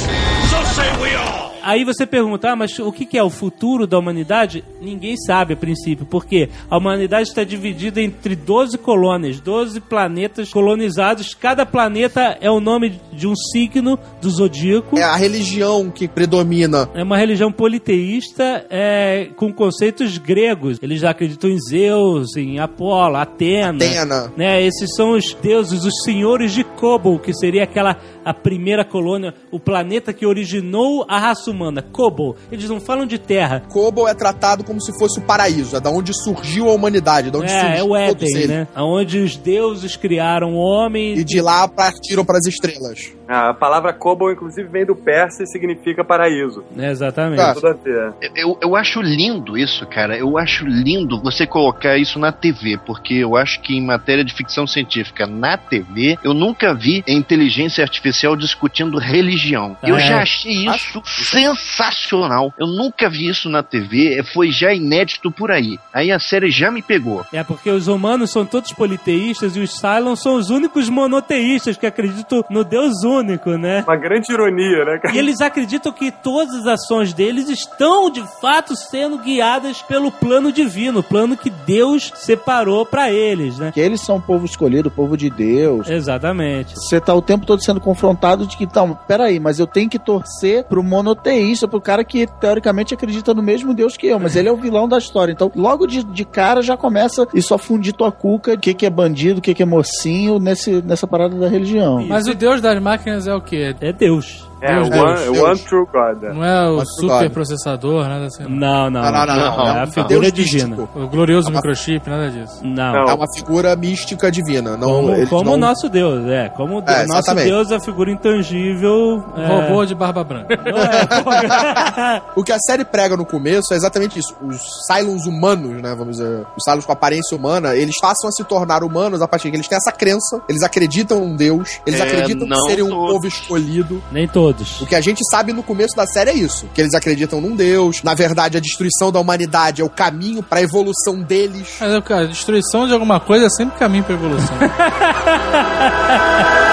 So say we all. Aí você pergunta, ah, mas o que é o futuro da humanidade? Ninguém sabe a princípio, porque a humanidade está dividida entre 12 colônias, 12 planetas colonizados. Cada planeta é o nome de um signo do zodíaco. É a religião que predomina. É uma religião politeísta é, com conceitos gregos. Eles já acreditam em Zeus, em Apolo, Atena. Atena. Né? Esses são os deuses, os senhores de Kobol, que seria aquela a primeira colônia, o planeta que originou a raça humana humana, Kobo. Eles não falam de terra. Kobo é tratado como se fosse o paraíso, é da onde surgiu a humanidade, da onde É, é surgiu o todos Éden, eles. né? Onde os deuses criaram o homem. E de lá partiram para as estrelas. A palavra Kobo, inclusive, vem do persa e significa paraíso. Exatamente. Ah. Tudo a ver. Eu, eu acho lindo isso, cara. Eu acho lindo você colocar isso na TV, porque eu acho que em matéria de ficção científica na TV, eu nunca vi a inteligência artificial discutindo religião. Eu É. já achei isso sensacional. Eu nunca vi isso na TV, foi já inédito por aí. Aí a série já me pegou. É porque os humanos são todos politeístas e os Cylons são os únicos monoteístas que acreditam no Deus único, né? Uma grande ironia, né, cara? E eles acreditam que todas as ações deles estão de fato sendo guiadas pelo plano divino, o plano que Deus separou pra eles, né? Que eles são o povo escolhido, o povo de Deus. Exatamente. Você tá o tempo todo sendo confrontado de que, então, peraí, mas eu tenho que torcer pro monoteísta, pro cara que teoricamente acredita no mesmo Deus que eu, mas ele é o vilão da história. Então, logo de, de cara já começa isso a fundir tua cuca, o que, que é bandido, o que, que é mocinho, nesse, nessa parada da religião. Mas o deus das máquinas é o quê? É Deus. É, Deus, o Deus, one, Deus. one True God. Não é o super God. processador, nada assim. Não, Não. não. Não, não, não, não. É É a figura Deus divina. místico. O glorioso microchip, nada disso. Não. Não. É uma figura mística divina. Não, Como, como não- o nosso Deus, é. Como o Deus- É, nosso exatamente. Deus é a figura intangível. É... Robô de barba branca. Não é. O que a série prega no começo é exatamente isso. Os Cylons humanos, né? Vamos dizer, os Cylons com aparência humana, eles passam a se tornar humanos a partir que eles têm essa crença, eles acreditam em Deus, eles É, acreditam que serem um povo escolhido. Nem todos. O que a gente sabe no começo da série é isso: que eles acreditam num Deus. Na verdade, a destruição da humanidade é o caminho pra evolução deles. Mas, cara, destruição de alguma coisa é sempre caminho pra evolução.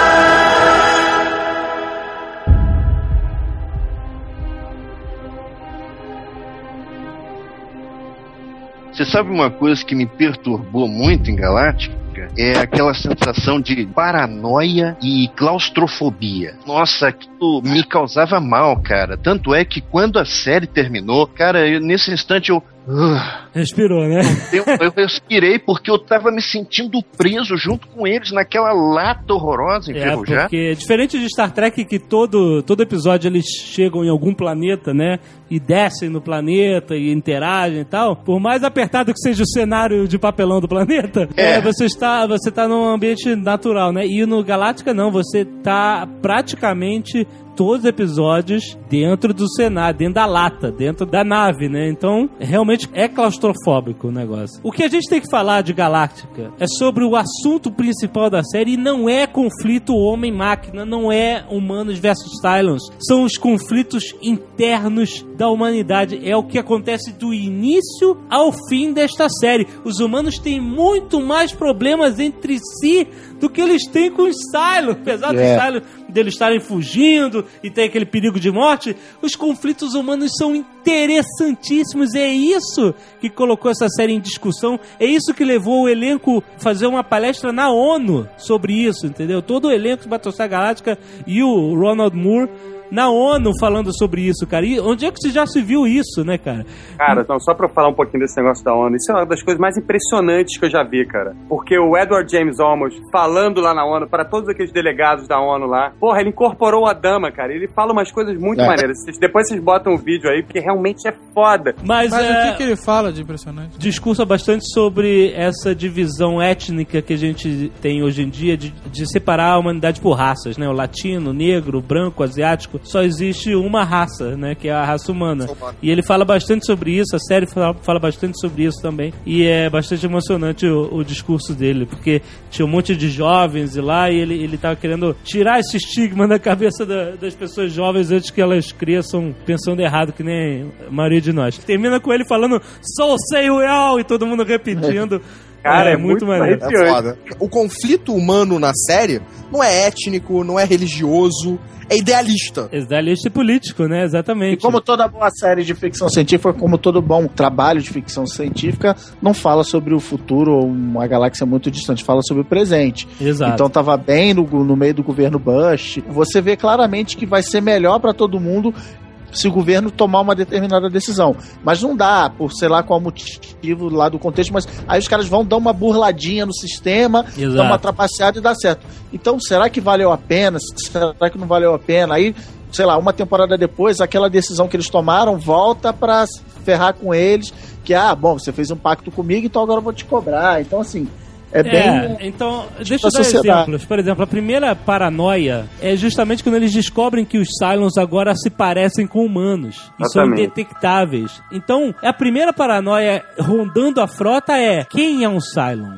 Você sabe uma coisa que me perturbou muito em Galáctica? É aquela sensação de paranoia e claustrofobia. Nossa, aquilo me causava mal, cara. Tanto é que quando a série terminou, cara, eu- nesse instante eu. "Ugh", Respirou, né? eu, eu respirei porque eu tava me sentindo preso junto com eles naquela lata horrorosa É, enferrujar. porque diferente de Star Trek, que todo, todo episódio eles chegam em algum planeta, né? E descem no planeta e interagem e tal. Por mais apertado que seja o cenário de papelão do planeta, É. é, você está você tá num ambiente natural, né? E no Galáctica não, você tá praticamente todos os episódios dentro do cenário, dentro da lata, dentro da nave, né? Então, realmente é claustrofóbico o negócio. O que a gente tem que falar de Galáctica é sobre o assunto principal da série e não é conflito homem-máquina, não é humanos versus Cylons. São os conflitos internos da humanidade. É o que acontece do início ao fim desta série. Os humanos têm muito mais problemas entre si do que eles têm com os Cylons. Apesar dos É. Cylons deles estarem fugindo e tem aquele perigo de morte, os conflitos humanos são interessantíssimos. É isso que colocou essa série em discussão. É isso que levou o elenco a fazer uma palestra na ONU sobre isso, entendeu? Todo o elenco de Battlestar Galáctica e o Ronald Moore na ONU falando sobre isso, cara. E onde é que você já se viu isso, né, cara? Cara, então, só pra falar um pouquinho desse negócio da ONU, isso é uma das coisas mais impressionantes que eu já vi, cara. Porque o Edward James Olmos, falando lá na ONU, para todos aqueles delegados da ONU lá, porra, ele incorporou a dama, cara. Ele fala umas coisas muito É. maneiras. Depois vocês botam o vídeo aí, porque realmente é foda. Mas, Mas é, o que, que ele fala de impressionante? discursa bastante sobre essa divisão étnica que a gente tem hoje em dia de, de separar a humanidade por raças, né? O latino, o negro, o branco, o asiático. Só existe uma raça, né? Que é a raça humana. E ele fala bastante sobre isso, a série fala, fala bastante sobre isso também. E é bastante emocionante o, o discurso dele, porque tinha um monte de jovens e lá e ele, ele tava querendo tirar esse estigma da cabeça da- das pessoas jovens antes que elas cresçam pensando errado, que nem a maioria de nós. Termina com ele falando So say well! e todo mundo repetindo. Cara, é muito maneiro. arrepiante. É foda. O conflito humano na série não é étnico, não é religioso, é idealista. Idealista e político, né? Exatamente. E como toda boa série de ficção científica, como todo bom trabalho de ficção científica, não fala sobre o futuro ou uma galáxia muito distante, fala sobre o presente. Exato. Então tava bem no, no meio do governo Bush. Você vê claramente que vai ser melhor para todo mundo se o governo tomar uma determinada decisão. Mas não dá, por sei lá qual motivo lá do contexto, mas aí os caras vão dar uma burladinha no sistema, Exato. dar uma trapaceada e dá certo. Então, será que valeu a pena? Será que não valeu a pena? Aí sei lá, uma temporada depois, aquela decisão que eles tomaram volta pra ferrar com eles, que, ah, bom, você fez um pacto comigo, então agora eu vou te cobrar. Então, assim, é bem... É, então, deixa eu da dar sociedade. exemplos. Por exemplo, a primeira paranoia é justamente quando eles descobrem que os Cylons agora se parecem com humanos e são indetectáveis. Então, a primeira paranoia rondando a frota é quem é um Cylon?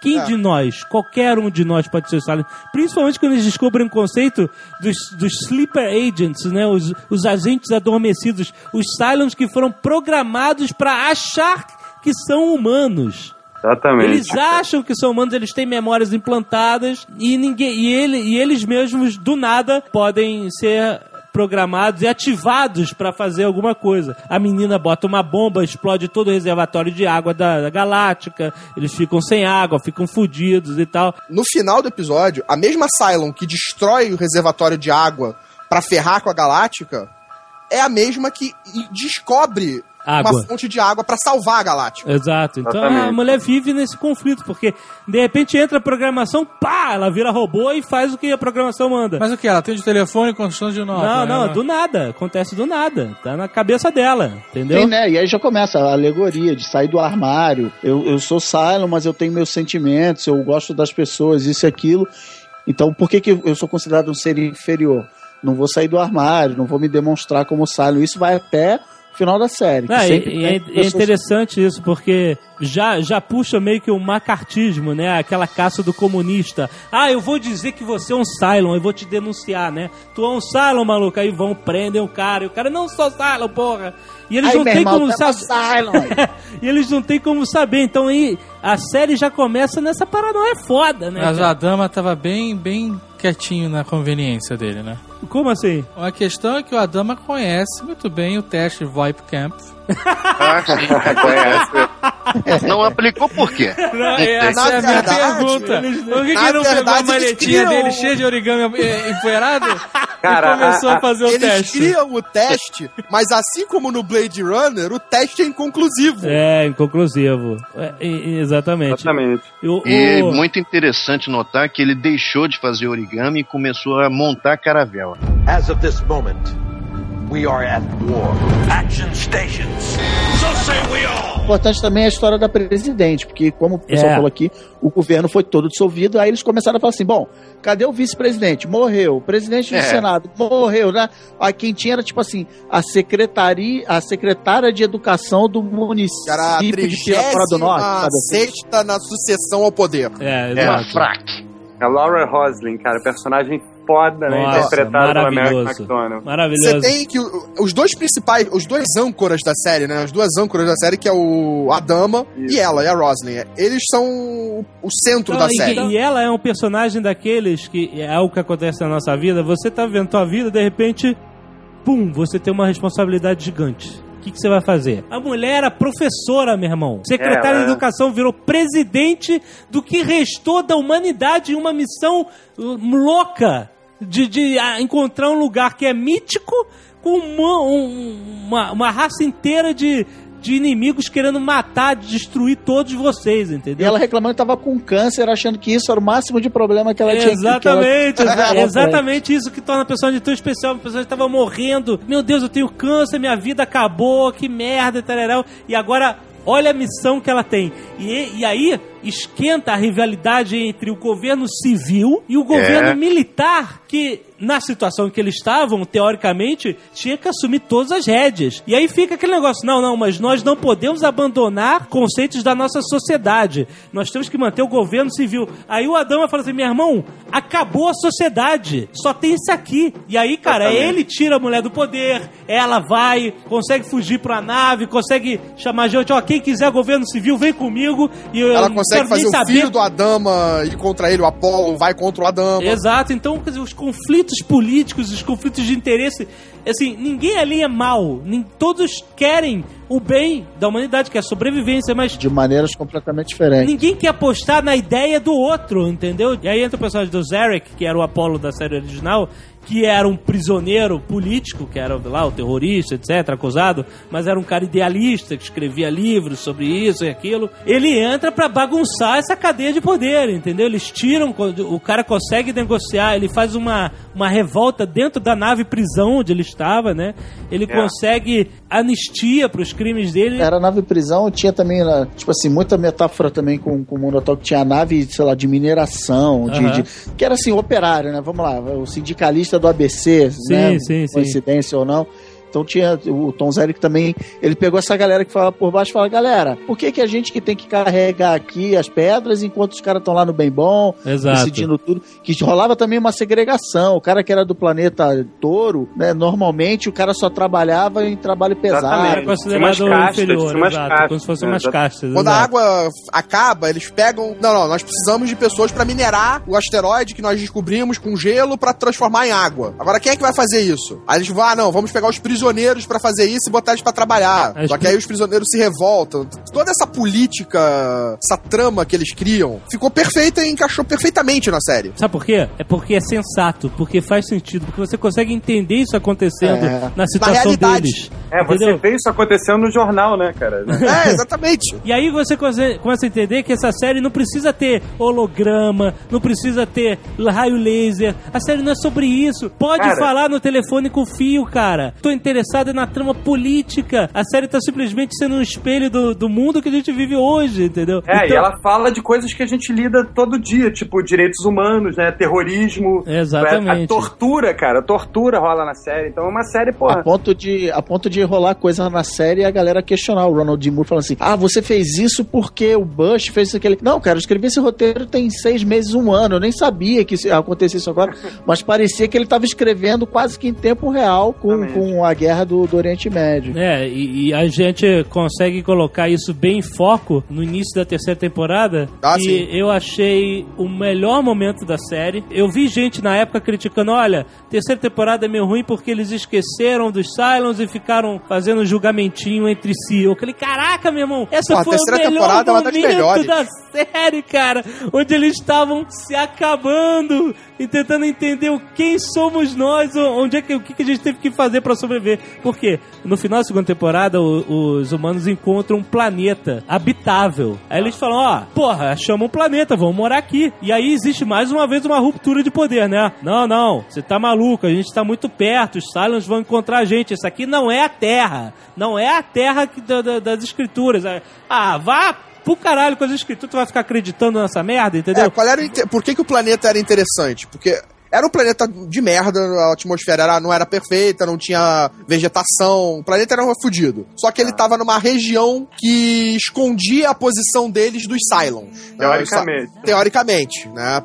Quem É. de nós, qualquer um de nós pode ser o Cylon. Principalmente quando eles descobrem o conceito dos, dos sleeper agents, né? Os, os agentes adormecidos. Os Cylons que foram programados para achar que são humanos. Exatamente. Eles acham que são humanos, eles têm memórias implantadas e ninguém e, ele, e eles mesmos do nada podem ser programados e ativados pra fazer alguma coisa. A menina bota uma bomba, explode todo o reservatório de água da, da galáctica, eles ficam sem água, ficam fudidos e tal. No final do episódio, a mesma Cylon que destrói o reservatório de água pra ferrar com a Galáctica é a mesma que descobre Água. uma fonte de água pra salvar a Galáctica. Exato. Então a mulher vive nesse conflito, porque de repente entra a programação, pá, ela vira robô e faz o que a programação manda. Mas o que? Ela atende o telefone constante de nota. não, né? não, do nada. Acontece do nada. Tá na cabeça dela, entendeu? Tem, né? E aí já começa a alegoria de sair do armário. Eu, eu sou Cylon, mas eu tenho meus sentimentos, eu gosto das pessoas, isso e aquilo. Então, por que, que eu sou considerado um ser inferior? Não vou sair do armário, não vou me demonstrar como Cylon. Isso vai até final da série. que Ah, e, é, é pessoas- interessante isso, porque já, já puxa meio que o macartismo, né? Aquela caça do comunista. Ah, eu vou dizer que você é um Cylon, eu vou te denunciar, né? Tu é um Cylon, maluco. Aí vão, prendem o cara. E o cara, não sou Cylon, porra. E eles Aí, não têm como é saber. E eles não têm como saber. Então aí a série já começa nessa paranoia foda, né? Mas cara? a dama tava bem, bem quietinho na conveniência dele, né? Como assim? A questão é que o Adama conhece muito bem o teste VoIP Camp. Ah, sim, conhece. Não aplicou por quê? Não, tem. essa Na é a minha verdade, pergunta. Por que, que não pegou a maletinha dele cheia de origami empoeirado Cara, e começou a- a, fazer o Eles teste? criam o teste, mas assim como no Blade Runner, o teste é inconclusivo. É, inconclusivo. É, exatamente. Exatamente. O- E é o- muito interessante notar que ele deixou de fazer origami e começou a montar caravela. As of this moment, we are at war. Action stations. So say we all. Importante também é a história da presidente, porque, como o pessoal É. falou aqui, o governo foi todo dissolvido, aí eles começaram a falar assim: bom, cadê o vice-presidente? Morreu. O presidente do É. Senado morreu, né? Aí quem tinha era tipo assim: a secretaria, a secretária de educação do Que era a município de Pirapora do Norte. sabe assim? sexta na sucessão ao poder. É, É exato. fraque. A Laura Roslin, cara, personagem foda, né? Nossa, Interpretada pela Mary maravilhoso. McDonald. Maravilhoso. Você tem que. Os dois principais, os dois âncoras da série, né? As duas âncoras da série, que é o a Dama Isso. e ela, e a Roslin. Eles são o- centro Não, da e, série. e ela é um personagem daqueles que é algo que acontece na nossa vida. Você tá vendo tua vida, de repente, pum, você tem uma responsabilidade gigante. O que, que você vai fazer? A mulher era professora, meu irmão. Secretária É, de é. Educação virou presidente do que restou da humanidade em uma missão louca de, de ah, encontrar um lugar que é mítico com uma, um- uma, uma raça inteira de, de inimigos querendo matar, destruir todos vocês, E entendeu? ela reclamando que tava com câncer, achando que isso era o máximo de problema que ela tinha. que- Exatamente, ela- exa- ela- exatamente isso que torna a personagem tão especial. A personagem estava morrendo. Meu Deus, eu tenho câncer, minha vida acabou, que merda, tararau. E agora, olha a missão que ela tem. E, e aí, esquenta a rivalidade entre o governo civil e o governo militar, que na situação em que eles estavam, teoricamente, tinha que assumir todas as rédeas. E aí fica aquele negócio, não, não, mas nós não podemos abandonar conceitos da nossa sociedade. Nós temos que manter o governo civil. Aí o Adama fala assim, meu irmão, acabou a sociedade. Só tem isso aqui. E aí, cara, ele tira a mulher do poder, ela vai, consegue fugir pra nave, consegue chamar gente, ó, quem quiser governo civil, vem comigo. E eu Ela consegue fazer o saber filho do Adama ir contra ele, o Apollo vai contra o Adama. Exato, então quer dizer, os conflitos políticos, os conflitos de interesse, assim, ninguém ali é mal, nem, todos querem o bem da humanidade, que é a sobrevivência, mas De maneiras completamente diferentes. ninguém quer apostar na ideia do outro, entendeu? E aí entra o personagem do Zarek, que era o Apollo da série original, que era um prisioneiro político, que era lá o terrorista, etc, acusado, mas era um cara idealista que escrevia livros sobre isso e aquilo. Ele entra pra bagunçar essa cadeia de poder, entendeu? Eles tiram, o cara consegue negociar, ele faz uma, uma revolta dentro da nave prisão onde ele estava, né? Ele É. consegue anistia pros crimes dele. Era nave prisão, tinha também, né, tipo assim, muita metáfora também com, com o mundo atual, que tinha nave, sei lá, de mineração, de, Aham. de- que era assim, operário, né? Vamos lá, o sindicalista do ABC, né? sim, sim. Coincidência ou não. Então tinha o Tom Zerick também, ele pegou essa galera que fala por baixo e fala, galera, por que que a gente que tem que carregar aqui as pedras enquanto os caras estão lá no bem bom, Exato. decidindo tudo, que rolava também uma segregação, o cara que era do planeta touro, né, normalmente o cara só trabalhava em trabalho pesado. Exatamente. Era considerado Tinha umas castas, inferior, umas exato, castas, como se fossem né, umas castas. Quando a exato. água acaba, eles pegam. Não, não, nós precisamos de pessoas pra minerar o asteroide que nós descobrimos com gelo pra transformar em água. Agora, quem é que vai fazer isso? Aí eles vão, ah, não, vamos pegar os prisioneiros pra fazer isso e botar eles pra trabalhar. As Só que aí os prisioneiros se revoltam. Toda essa política, essa trama que eles criam, ficou perfeita e encaixou perfeitamente na série. Sabe por quê? É porque é sensato, porque faz sentido, porque você consegue entender isso acontecendo É. na situação realidade. deles. É, você entendeu? vê isso acontecendo no jornal, né, cara? É, exatamente. E aí você começa a entender que essa série não precisa ter holograma, não precisa ter raio laser. A série não é sobre isso. Pode Cara. falar no telefone com fio, cara. Tô interessado na trama política. A série tá simplesmente sendo um espelho do, do mundo que a gente vive hoje, entendeu? É, e Então- ela fala de coisas que a gente lida todo dia, tipo direitos humanos, né? Terrorismo. Exatamente. A, a tortura, cara. A tortura rola na série. Então é uma série, A porra. ponto, de, a ponto de rolar coisa na série e a galera questionar o Ronald D. Moore falando assim: Ah, você fez isso porque o Bush fez isso aquele. Não, cara, eu escrevi esse roteiro tem seis meses, um ano. Eu nem sabia que isso ia acontecer isso agora, mas parecia que ele estava escrevendo quase que em tempo real com, com a guerra do, do Oriente Médio. É, e, e a gente consegue colocar isso bem em foco no início da terceira temporada. Ah, e sim. eu achei o melhor momento da série. Eu vi gente na época criticando: olha, terceira temporada é meio ruim porque eles esqueceram dos Cylons e ficaram fazendo um julgamentinho entre si. Eu falei: caraca, meu irmão, essa Pô, a foi o terceira melhor temporada é uma das momento melhores. da série, cara. Onde eles estavam se acabando e tentando entender o quem somos nós, o- onde é que, o que que a gente teve que fazer pra sobreviver. Por quê? No final da segunda temporada, o- os humanos encontram um planeta habitável. Aí eles falam, ó, porra, achamos um planeta, vamos morar aqui. E aí existe mais uma vez uma ruptura de poder, né? Não, não, você tá maluco, a gente tá muito perto, os Cylons vão encontrar a gente. Isso aqui não é a Terra. Não é a Terra que- da- da- das escrituras. Ah, vá pro caralho com as escrituras, tu vai ficar acreditando nessa merda, entendeu? É, qual era por que, que o planeta era interessante? Porque era um planeta de merda, a atmosfera era- não era perfeita, não tinha vegetação, o planeta era fudido. Só que ele tava numa região que escondia a posição deles dos Cylons. Teoricamente. Né? Teoricamente, né?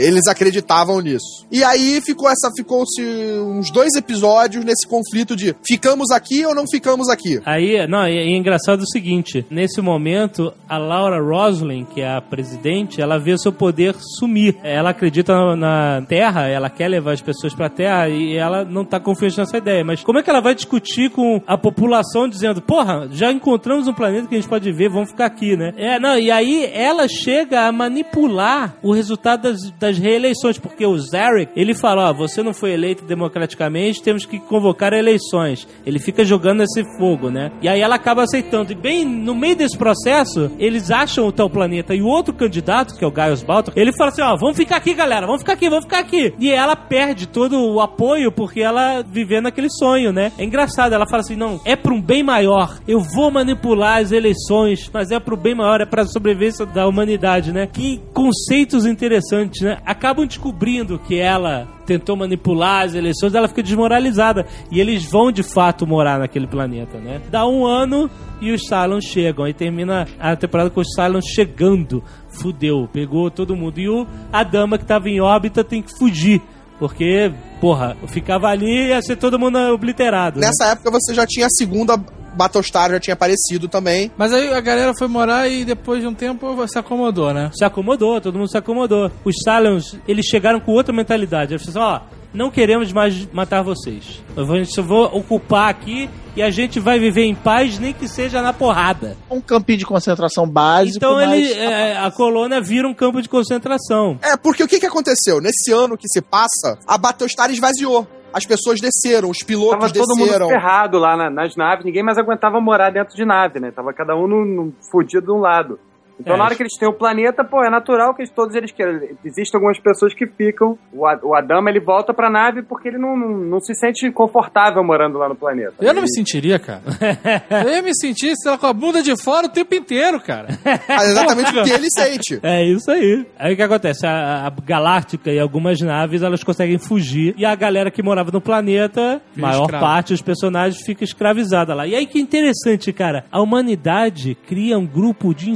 Eles acreditavam nisso. E aí ficou essa, ficou-se uns dois episódios nesse conflito de ficamos aqui ou não ficamos aqui. Aí, não, e é engraçado o seguinte: nesse momento, a Laura Roslin, que é a presidente, ela vê seu poder sumir. Ela acredita na, na Terra, ela quer levar as pessoas pra Terra e ela não tá confiante nessa ideia. Mas como é que ela vai discutir com a população dizendo, porra, já encontramos um planeta que a gente pode ver, vamos ficar aqui, né? É, não, e aí ela chega a manipular o resultado das, das reeleições, porque o Zarek, ele fala, ó, você não foi eleito democraticamente, temos que convocar eleições. Ele fica jogando esse fogo, né? E aí ela acaba aceitando. E bem no meio desse processo, eles acham o tal planeta e o outro candidato, que é o Gaius Baltar, ele fala assim, ó, vamos ficar aqui, galera, vamos ficar aqui, vamos ficar aqui. E ela perde todo o apoio porque ela vivendo naquele sonho, né? É engraçado, ela fala assim, não, é para um bem maior. Eu vou manipular as eleições, mas é pro bem maior, é pra sobrevivência da humanidade, né? Que conceitos interessantes, né? Acabam descobrindo que ela tentou manipular as eleições, ela fica desmoralizada. E eles vão de fato morar naquele planeta, né? Dá um ano e os Cylons chegam. Aí termina a temporada com os Cylons chegando. Fudeu, pegou todo mundo. E o, a dama que tava em órbita tem que fugir. Porque, porra, ficava ali e ia ser todo mundo obliterado. né? Nessa época você já tinha a segunda Battlestar, já tinha aparecido também. Mas aí a galera foi morar e depois de um tempo se acomodou, né? Se acomodou, todo mundo se acomodou. Os Cylons, eles chegaram com outra mentalidade. Eles falaram assim, ó, não queremos mais matar vocês. Eu vou, ocupar aqui e a gente vai viver em paz, nem que seja na porrada. Um campinho de concentração básico. Então mas- ele, é, a colônia vira um campo de concentração. É, porque o que, que aconteceu? Nesse ano que se passa, a Battlestar esvaziou. As pessoas desceram, os pilotos Tava todo mundo desceram. ferrado lá na- nas naves, ninguém mais aguentava morar dentro de nave, né? Tava cada um num, num fudido de um lado. Então, É, na hora que eles têm o planeta, pô, é natural que eles- todos eles queiram. Existem algumas pessoas que ficam. O, A- o Adama, ele volta pra nave porque ele não, não, não se sente confortável morando lá no planeta. Eu não me sentiria, cara. Eu ia me sentir, sei lá, com a bunda de fora o tempo inteiro, cara. Mas é exatamente o que ele sente. É isso aí. Aí o que acontece? A, a Galáctica e algumas naves elas conseguem fugir e a galera que morava no planeta, Vira maior escravo. parte dos personagens, fica escravizada lá. E aí que interessante, cara. A humanidade cria um grupo de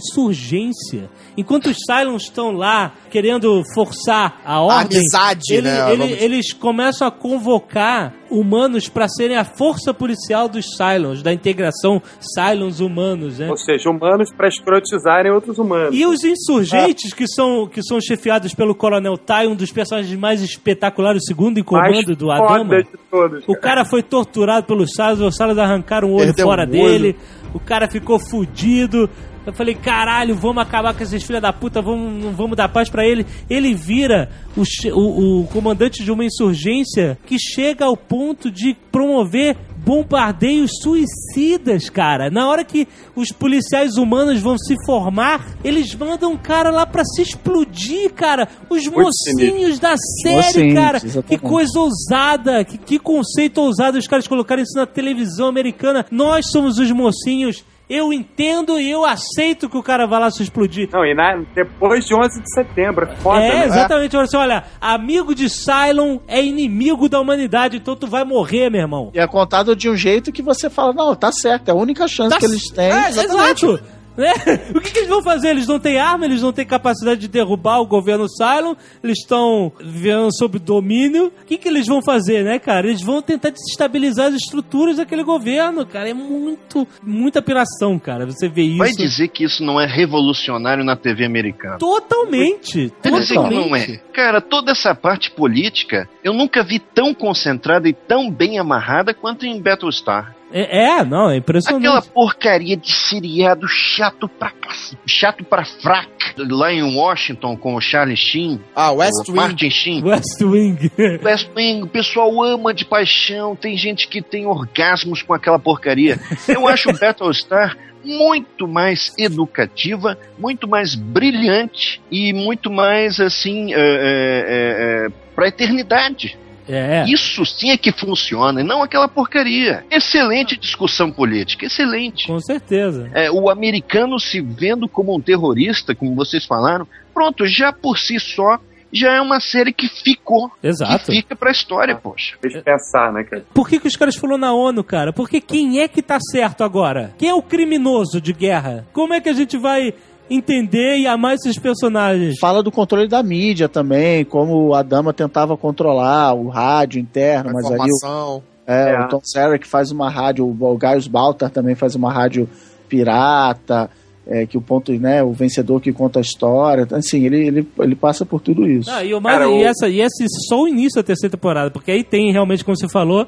insurgência. Enquanto os Cylons estão lá querendo forçar a ordem, amizade, ele- né? ele- Vamos- eles começam a convocar humanos para serem a força policial dos Cylons, da integração Cylons humanos, né? Ou seja, humanos pra escrotizarem outros humanos. E os insurgentes, que, são, que são chefiados pelo Coronel Tai, um dos personagens mais espetaculares, o segundo em comando Mais do Adama. todos. O cara foi torturado pelos Salas, os Salas arrancaram o olho Perdeu fora um dele, o cara ficou fudido. Eu falei, caralho, vamos acabar com esses filha da puta, vamos, não vamos dar paz pra ele. Ele vira o, o- o comandante de uma insurgência que chega ao ponto de promover bombardeios suicidas, cara. Na hora que os policiais humanos vão se formar, eles mandam um cara lá pra se explodir, cara. Os mocinhos da série, Mocinhos, cara. Que exatamente. coisa ousada, que, que conceito ousado os caras colocarem isso na televisão americana. Nós somos os mocinhos. Eu entendo e eu aceito que o cara vá lá se explodir. Não, e na- depois de 11 de setembro, é foda, é, né? exatamente. Olha, assim, olha, amigo de Cylon é inimigo da humanidade, então tu vai morrer, meu irmão. E é contado de um jeito que você fala, não, tá certo, é a única chance Tá que eles têm. É, exato. Né? O que, que eles vão fazer? Eles não têm arma, eles não têm capacidade de derrubar o governo Cylon, eles estão vivendo sob domínio. O que, que eles vão fazer, né, cara? Eles vão tentar desestabilizar as estruturas daquele governo, cara. É muito, muita piração, cara. Você vê isso. Vai dizer que isso não é revolucionário na TV americana. Totalmente. Vai dizer que Totalmente. não é. Cara, toda essa parte política eu nunca vi tão concentrada e tão bem amarrada quanto em Battlestar. É, é, não, é impressionante. Aquela porcaria de seriado chato pra cacete, chato pra fraca. Lá em Washington com o Charlie Sheen, Ah, West o Wing. Martin Sheen. West Wing. West Wing, o pessoal ama de paixão, tem gente que tem orgasmos com aquela porcaria. Eu acho Battlestar muito mais educativa, muito mais brilhante e muito mais assim é, é, é, é, pra eternidade. É. Isso sim é que funciona, e não aquela porcaria. Excelente discussão política, excelente. Com certeza. É, o americano se vendo como um terrorista, como vocês falaram, pronto, já por si só, já é uma série que ficou. Exato. Que fica pra história, poxa. Fez pensar, né, cara? Por que, que os caras falaram na ONU, cara? Porque quem é que tá certo agora? Quem é o criminoso de guerra? Como é que a gente vai entender e amar esses personagens? Fala do controle da mídia também, como a dama tentava controlar o rádio interno, A mas aí o, é, É. o Tom Sarek faz uma rádio, o, o Gaius Baltar também faz uma rádio pirata, é, que o ponto, né, o vencedor que conta a história, assim, ele, ele, ele passa por tudo isso. Ah, e, o mais, Cara, e, o- essa, e esse só o início da terceira temporada, porque aí tem realmente, como você falou,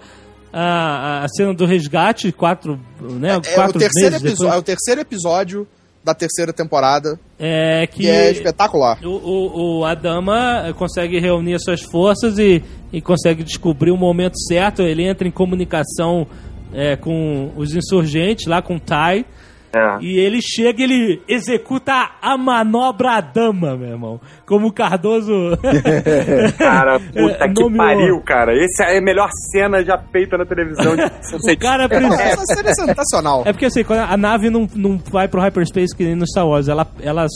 a, a cena do resgate, quatro, né, É, o quatro terceiro meses episo- é o terceiro episódio da terceira temporada, é que que é espetacular. o, o, o Adama consegue reunir as suas forças e, e consegue descobrir o momento certo, ele entra em comunicação é, com os insurgentes, lá com o Tai, É. E ele chega e ele executa a manobra Adama, meu irmão. Como o Cardoso. Cara, puta É, que nomeou. pariu, cara. Essa é a melhor cena já feita na televisão. De... o cara precisa. Essa série é sensacional. É porque assim, quando a nave não, não vai pro hyperspace que nem no Star Wars, ela, ela,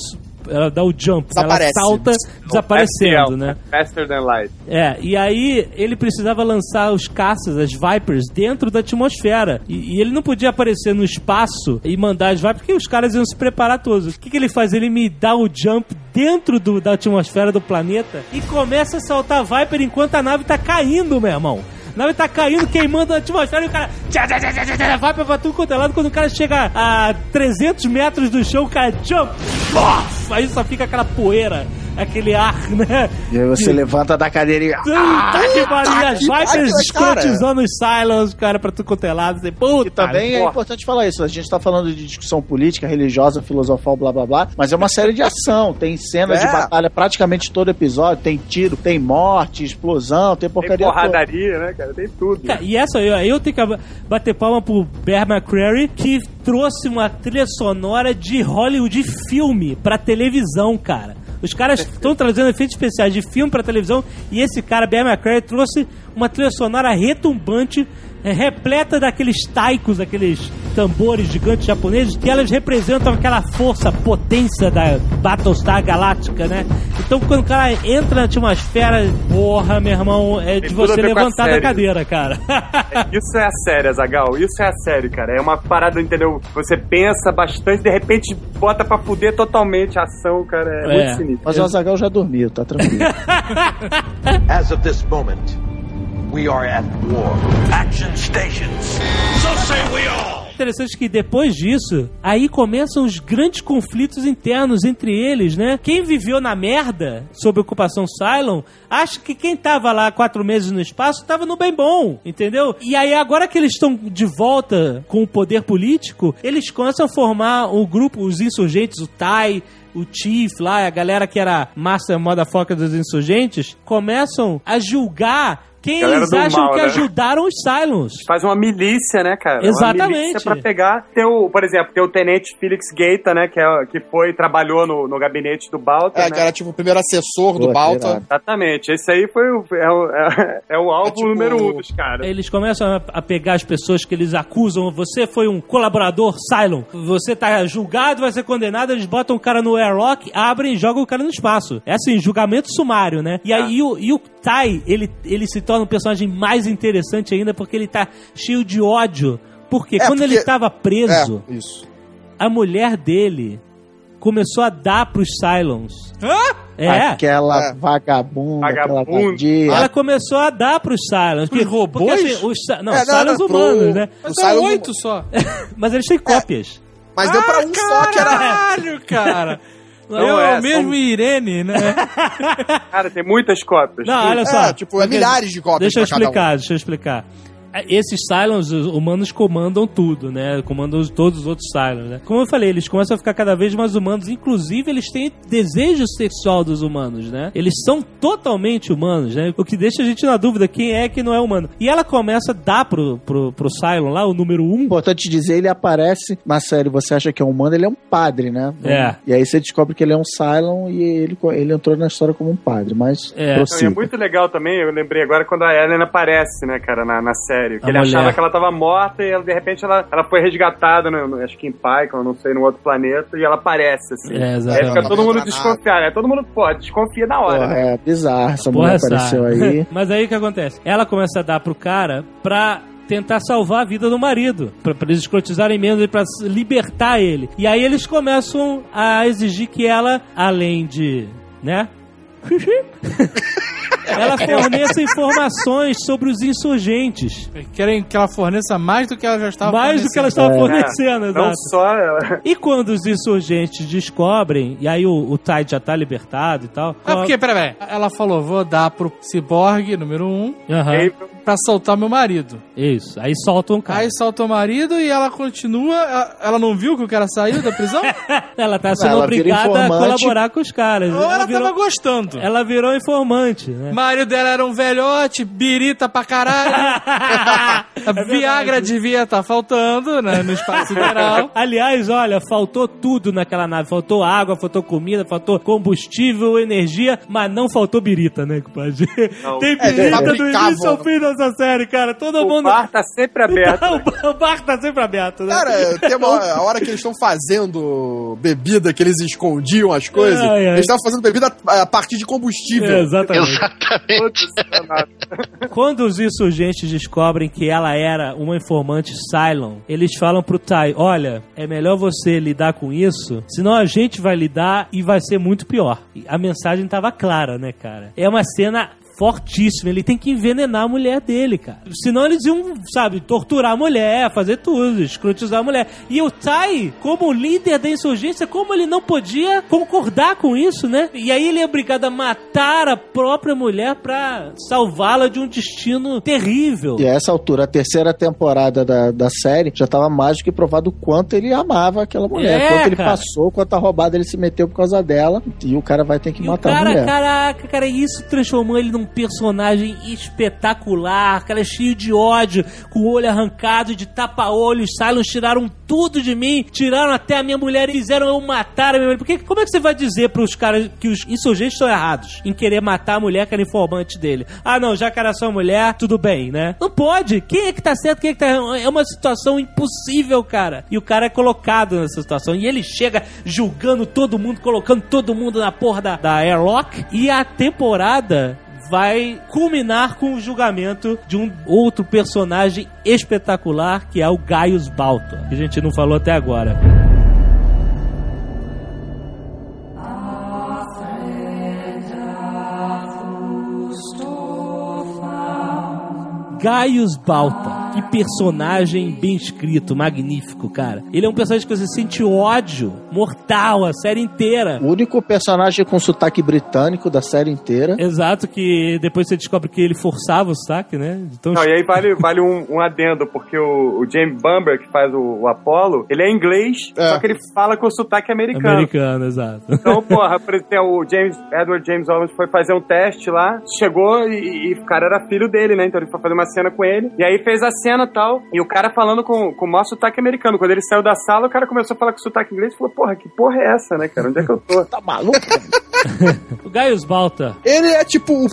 ela dá o jump, ela salta desaparecendo, né? Faster than light. É, e aí ele precisava lançar os caças, as Vipers, dentro da atmosfera. E, e ele não podia aparecer no espaço e mandar as Vipers, porque os caras iam se preparar todos. O que, que ele faz? Ele me dá o jump dentro do- da atmosfera do planeta e começa a soltar a Viper enquanto a nave tá caindo, meu irmão. Nave tá caindo, queimando a atmosfera e o cara. Vai pra tudo quanto é lado. Quando o cara chega a 300 metros do chão, o cara jump. Aí só fica aquela poeira aquele ar, né? E aí você levanta da cadeira e. Puta que pariu, as que Vipers pariu, cara. escrotizando os Cylons, cara, pra tu cotelado. Assim, puta, E também é porra. importante falar isso. A gente tá falando de discussão política, religiosa, filosofal, blá blá blá. Mas é uma série de ação. Tem cenas É. de batalha praticamente todo episódio. Tem tiro, tem morte, explosão, tem Tem porcaria toda. porradaria, né, cara? Tem tudo. Cara, e essa eu, eu tenho que bater palma pro Bear McCreary, que trouxe uma trilha sonora de Hollywood de filme pra televisão, cara. Os caras estão trazendo efeitos especiais de filme pra televisão e esse cara, Bear McCreary, trouxe uma trilha sonora retumbante, é, repleta daqueles taikos, aqueles tambores gigantes japoneses, que elas representam aquela força, potência da Battlestar Galáctica, né? Então quando o cara entra na atmosfera, porra, meu irmão, é de Tem você levantar da cadeira, cara. Isso é a série, Azagal. Isso é a série, cara. É uma parada, entendeu? Você pensa bastante, de repente bota pra fuder totalmente a ação, cara. É, É. muito sinistro. Mas o Azagal já dormiu, tá tranquilo. As of this moment, we are at war. Action stations. So say we all. Interessante que depois disso, aí começam os grandes conflitos internos entre eles, né? Quem viveu na merda sob ocupação Cylon, acha que quem tava lá quatro meses no espaço tava no bem bom, entendeu? E aí agora que eles estão de volta com o poder político, eles começam a formar o grupo, os insurgentes, o Tai, o Chief lá, a galera que era master motherfucker dos insurgentes, começam a julgar quem Galera eles do acham mal, que né? ajudaram os Cylons. Faz uma milícia, né, cara? Exatamente. Uma milícia pra pegar. Tem o, por exemplo, tem o Tenente Felix Gaeta, né? Que, é, que foi, trabalhou no, no gabinete do Balta. É, né? que era tipo o primeiro assessor do Pô, Balta. irado. Exatamente. Esse aí foi o, é, o, é, é o alvo tipo- número um dos caras. Eles começam a- pegar as pessoas que eles acusam. Você foi um colaborador Cylon. Você tá julgado, vai ser condenado. Eles botam o cara no airlock, abrem e jogam o cara no espaço. É assim, julgamento sumário, né? E aí o, e o Tai, ele, ele se torna um personagem mais interessante ainda porque ele tá cheio de ódio. Porque É, quando porque- ele tava preso, É, isso. a mulher dele começou a dar pros Cylons. É. Aquela É. vagabunda, aquela Vagabunda. vadia. Ela começou a dar pros Cylons. Pros robôs? Porque, assim, os, não, É, não, Cylons não, pro- humanos, né? pro Mas Cylon são oito só. Mas eles têm cópias. Mas deu pra um só que era. Caralho, cara. Não Eu é, é, o mesmo são- Irene, né? Cara, tem muitas cópias. Não, olha só. É, tipo, é milhares de cópias Deixa eu cada um. explicar, deixa eu explicar. É, Esses Cylons os humanos comandam tudo, né? Comandam os- todos os outros Cylons, né? Como eu falei, eles começam a ficar cada vez mais humanos. Inclusive, eles têm desejo sexual dos humanos, né? Eles são totalmente humanos, né? O que deixa a gente na dúvida quem é que não é humano. E ela começa a dar pro, pro, pro Cylon lá, o número um. Importante dizer, ele aparece na série, você acha que é um humano, ele é um padre, né? É. E aí você descobre que ele é um Cylon e ele, ele entrou na história como um padre, mas É. E prossiga. é muito legal também, eu lembrei agora quando a Ellen aparece, né, cara, na, na série. Que A ele mulher. achava que ela tava morta e ela, de repente ela, ela foi resgatada, no, no- acho que em Python, não sei, num outro planeta, e ela aparece, assim. É, Aí exatamente. fica todo mundo entra desconfiado, né? Todo mundo pode, desconfia na hora, Porra, né? é bizarro, essa Porra, mulher sabe. apareceu aí. Mas aí o que acontece? Ela começa a dar pro cara pra tentar salvar a vida do marido, pra, pra eles escrotizarem menos e pra s- libertar ele. E aí eles começam a exigir que ela, além de, né? ela forneça informações sobre os insurgentes. Querem que ela forneça mais do que ela já estava mais do que ela fornecendo. estava É. fornecendo, Não exato. só ela. E quando os insurgentes descobrem, e aí o, o Tide já tá libertado e tal. Ah, porque, peraí, peraí. Ela falou, vou dar pro Cyborg, número um, Aham, pra soltar meu marido. Isso. Aí soltam o cara. Aí solta o marido e ela continua. Ela, ela não viu que o cara saiu da prisão? Ela tá sendo Ela obrigada a colaborar com os caras. Ou ela virou, tava gostando? Ela virou informante, né? O marido dela era um velhote, birita pra caralho. A Viagra devia estar faltando né, no espaço sideral. Aliás, olha, faltou tudo naquela nave. Faltou água, faltou comida, faltou combustível, energia, mas não faltou birita, né, compadre? Tem É, birita do fabricavam. início ao fim dessa série, cara. Todo O mundo... bar tá sempre aberto. o, bar, o bar tá sempre aberto, né? Cara, tem uma, a hora que eles estão fazendo bebida, que eles escondiam as coisas, Ai, ai. eles estavam fazendo bebida a partir de combustível. É, exatamente. Exatamente. Quando os insurgentes descobrem que ela era uma informante Cylon, eles falam pro Tai: Olha, é melhor você lidar com isso, senão a gente vai lidar e vai ser muito pior. E a mensagem tava clara, né, cara? É uma cena fortíssimo. Ele tem que envenenar a mulher dele, cara. Senão eles iam, sabe, torturar a mulher, fazer tudo, escrotizar a mulher. E o Tai, como líder da insurgência, como ele não podia concordar com isso, né? E aí ele é obrigado a matar a própria mulher pra salvá-la de um destino terrível. E a essa altura, a terceira temporada da, da série já tava mais do que provado o quanto ele amava aquela mulher. É, quanto ele cara. passou, quanta roubada ele se meteu por causa dela. E o cara vai ter que E o matar a cara, mulher. caraca, cara, isso transformou ele num personagem espetacular, cara, cheio de ódio, com o olho arrancado, de tapa-olho, os Cylons tiraram tudo de mim, tiraram até a minha mulher e fizeram eu matar a minha mulher. Porque como é que você vai dizer pros caras que os insurgentes estão errados em querer matar a mulher que era informante dele? Ah, não, já que era sua mulher, tudo bem, né? Não pode. Quem é que tá certo, quem é que tá? É uma situação impossível, cara. E o cara é colocado nessa situação. E ele chega julgando todo mundo, colocando todo mundo na porra da, da airlock. E a temporada vai culminar com o julgamento de um outro personagem espetacular, que é o Gaius Baltor, que a gente não falou até agora. Gaius Balta. Que personagem bem escrito, magnífico, cara. Ele é um personagem que você sente ódio mortal a série inteira. O único personagem com sotaque britânico da série inteira. Exato, que depois você descobre que ele forçava o sotaque, né? Então, Não, e aí vale, vale um, um adendo, porque o, o James Bamber, que faz o, o Apollo, ele é inglês, É. só que ele fala com sotaque americano. americano, exato. Então, porra, por exemplo, o James, Edward James Olmos foi fazer um teste lá, chegou e, e o cara era filho dele, né? Então ele foi fazer uma cena com ele, e aí fez a cena e tal, e o cara falando com, com o maior sotaque americano. Quando ele saiu da sala, o cara começou a falar com sotaque inglês e falou, porra, que porra é essa, né, cara? Onde é que eu tô? Tá maluco? O Gaius Balta. Ele é tipo o,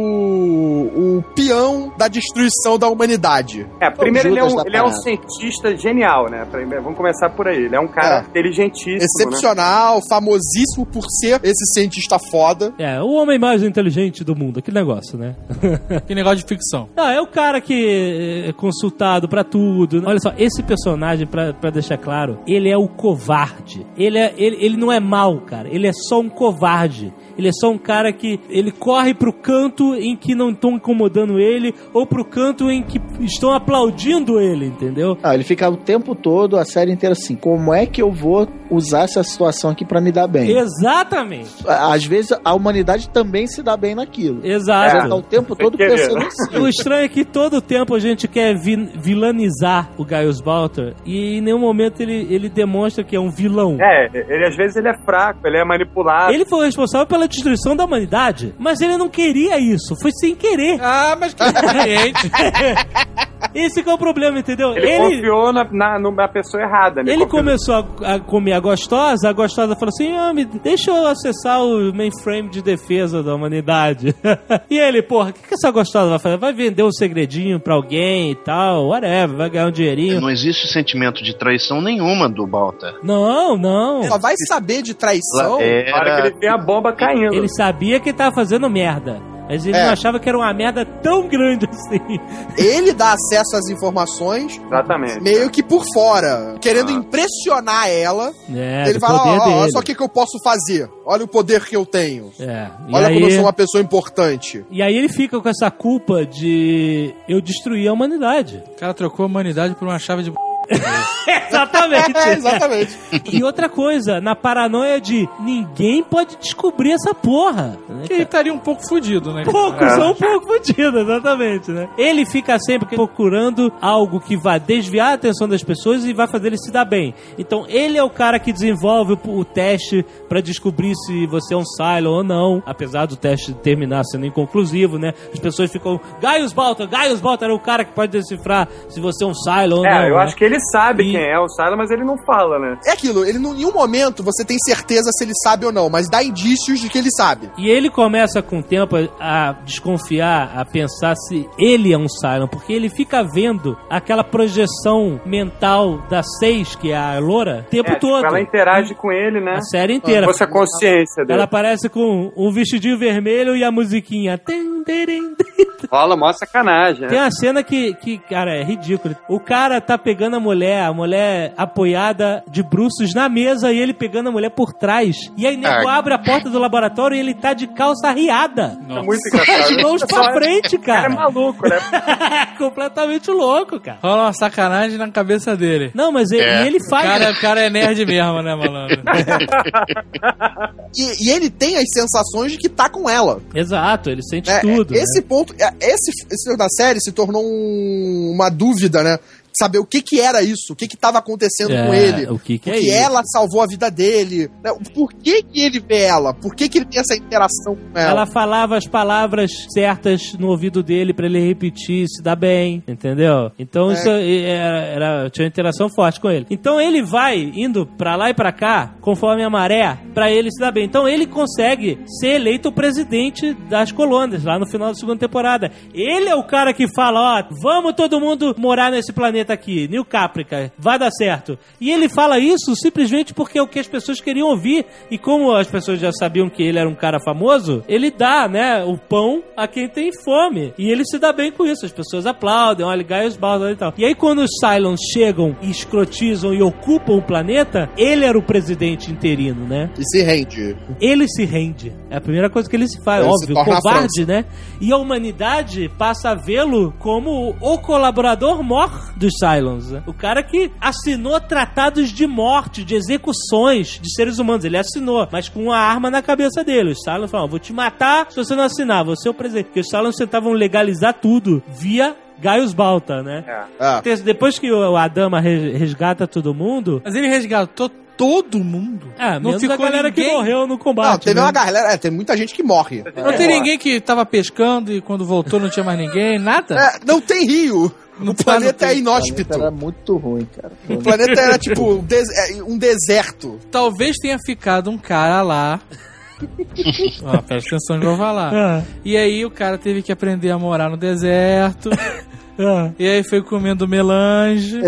o, o peão da destruição da humanidade. É, primeiro ele é, um, ele é um cientista genial, né? Vamos começar por aí. Ele é um cara É. inteligentíssimo, né? Excepcional, famosíssimo por ser esse cientista foda. É, o homem mais inteligente do mundo, aquele negócio, né? Que negócio de ficção. Não, é o cara que consultado pra tudo. Olha só, esse personagem, pra deixar claro, ele é o covarde. Ele, é, ele, ele não é mau, cara. Ele é só um covarde. Ele é só um cara que ele corre pro canto em que não estão incomodando ele ou pro canto em que estão aplaudindo ele, entendeu? Ah, ele fica o tempo todo, a série inteira assim. Como é que eu vou usar essa situação aqui pra me dar bem? Exatamente. Às vezes a humanidade também se dá bem naquilo. Exato. tá o tempo todo pensando si. O estranho é que todo tempo a gente quer vi- vilanizar o Gaius Balter e em nenhum momento ele, ele demonstra que é um vilão. É, ele às vezes ele é fraco, ele é manipulado. Ele foi o responsável pela destruição da humanidade, mas ele não queria isso, foi sem querer. Ah, mas que. Esse que é o problema, entendeu? Ele, confiou na, na, numa pessoa errada. né? Ele confiou- começou a, a comer a gostosa, a gostosa falou assim: ah, me deixa eu acessar o mainframe de defesa da humanidade. e ele, porra, o que, que essa gostosa vai fazer? Vai vender um segredinho pra alguém e tal, whatever, vai ganhar um dinheirinho. Não existe sentimento de traição nenhuma do Balta. Não, não. Só vai saber de traição. É, Na hora que Era... ele vê a bomba caindo. Ele sabia que ele tava fazendo merda. Mas ele É. não achava que era uma merda tão grande assim. Ele dá acesso às informações Exatamente. meio que por fora, querendo Ah. impressionar ela. É, ele fala, poder ó, ó, olha só o que, que eu posso fazer. Olha o poder que eu tenho. É. E Olha aí, como eu sou uma pessoa importante. e aí ele fica com essa culpa de eu destruir a humanidade. O cara trocou a humanidade por uma chave de... Exatamente. É, exatamente. E outra coisa, na paranoia de ninguém pode descobrir essa porra. né, Que ele estaria um pouco fudido, né? Poucos são um pouco fodidos, exatamente, né? Ele fica sempre procurando algo que vai desviar a atenção das pessoas e vai fazer ele se dar bem. Então, ele é o cara que desenvolve o, o teste pra descobrir se você é um Cylon ou não, apesar do teste terminar sendo inconclusivo, né? As pessoas ficam, Gaius Balta, Gaius Balta era o cara que pode decifrar se você é um Cylon ou não. É, eu né? acho que ele sabe E- quem é o Silo, mas ele não fala, né? É aquilo, ele em nenhum momento você tem certeza se ele sabe ou não, mas dá indícios de que ele sabe. E ele começa com o tempo a desconfiar, a pensar se ele é um Cylon, porque ele fica vendo aquela projeção mental da Seis, que é a Loura, o tempo É, tipo, todo. ela interage com ele, né? A série inteira. Fosse a consciência dele. Ela aparece com um vestidinho vermelho e a musiquinha. Tem, tem, tem, tem. Rola mó sacanagem, Tem né? uma cena que, que, cara, é ridículo. O cara tá pegando a mulher, a mulher apoiada de bruços na mesa e ele pegando a mulher por trás. E aí nego Ah. abre a porta do laboratório e ele tá de calça arriada. É muito engraçado. As mãos pra frente, O cara é cara. maluco, né? Completamente louco, cara. Rola uma sacanagem na cabeça dele. Não, mas ele, É. e ele O faz. cara, o cara é nerd mesmo, né, malandro? E, e ele tem as sensações de que tá com ela. Exato, ele sente É, tudo. né? esse ponto, é, esse, esse da série se tornou um- uma dúvida, né? Saber o que que era isso, o que que tava acontecendo É, com ele. o que que é Porque isso? ela salvou a vida dele. né? Por que que ele vê ela? Por que que ele tem essa interação com ela? Ela falava as palavras certas no ouvido dele pra ele repetir, se dar bem, entendeu? Então É. isso é- era, era- tinha uma interação forte com ele. Então ele vai indo pra lá e pra cá, conforme a maré, pra ele se dar bem. Então ele consegue ser eleito presidente das colônias lá no final da segunda temporada. Ele é o cara que fala, ó, vamos todo mundo morar nesse planeta aqui, New Caprica, vai dar certo. E ele fala isso simplesmente porque é o que as pessoas queriam ouvir. E como as pessoas já sabiam que ele era um cara famoso, ele dá, né, o pão a quem tem fome. E ele se dá bem com isso. As pessoas aplaudem, olha, Gaius Baldur e tal. E aí quando os Cylons chegam e escrotizam e ocupam o planeta, ele era o presidente interino, né? E se rende. ele se rende. É a primeira coisa que ele se faz, Ele se óbvio, a covarde, né? E a humanidade passa a vê-lo como o colaborador mor dos Cylons. né? O cara que assinou tratados de morte, de execuções de seres humanos. Ele assinou, mas com uma arma na cabeça dele. Os Cylons falaram, vou te matar se você não assinar, você é o presidente. Porque os Cylons tentavam legalizar tudo via Gaius Balta, né? Ah, Depois que o Adama re- resgata todo mundo... Mas ele resgatou todo mundo. Ah, não menos ficou a galera ninguém. que morreu no combate. não, teve né? uma galera, é, tem muita gente que morre. Não tem ninguém que tava pescando e quando voltou não tinha mais ninguém, nada? É, não tem rio. Não o tá, planeta é inóspito. Era muito ruim, cara. O planeta era tipo um, des- é, um deserto. Talvez tenha ficado um cara lá. Ó, presta atenção no que eu vou falar. Ah, E aí o cara teve que aprender a morar no deserto. ah. E aí foi comendo melange.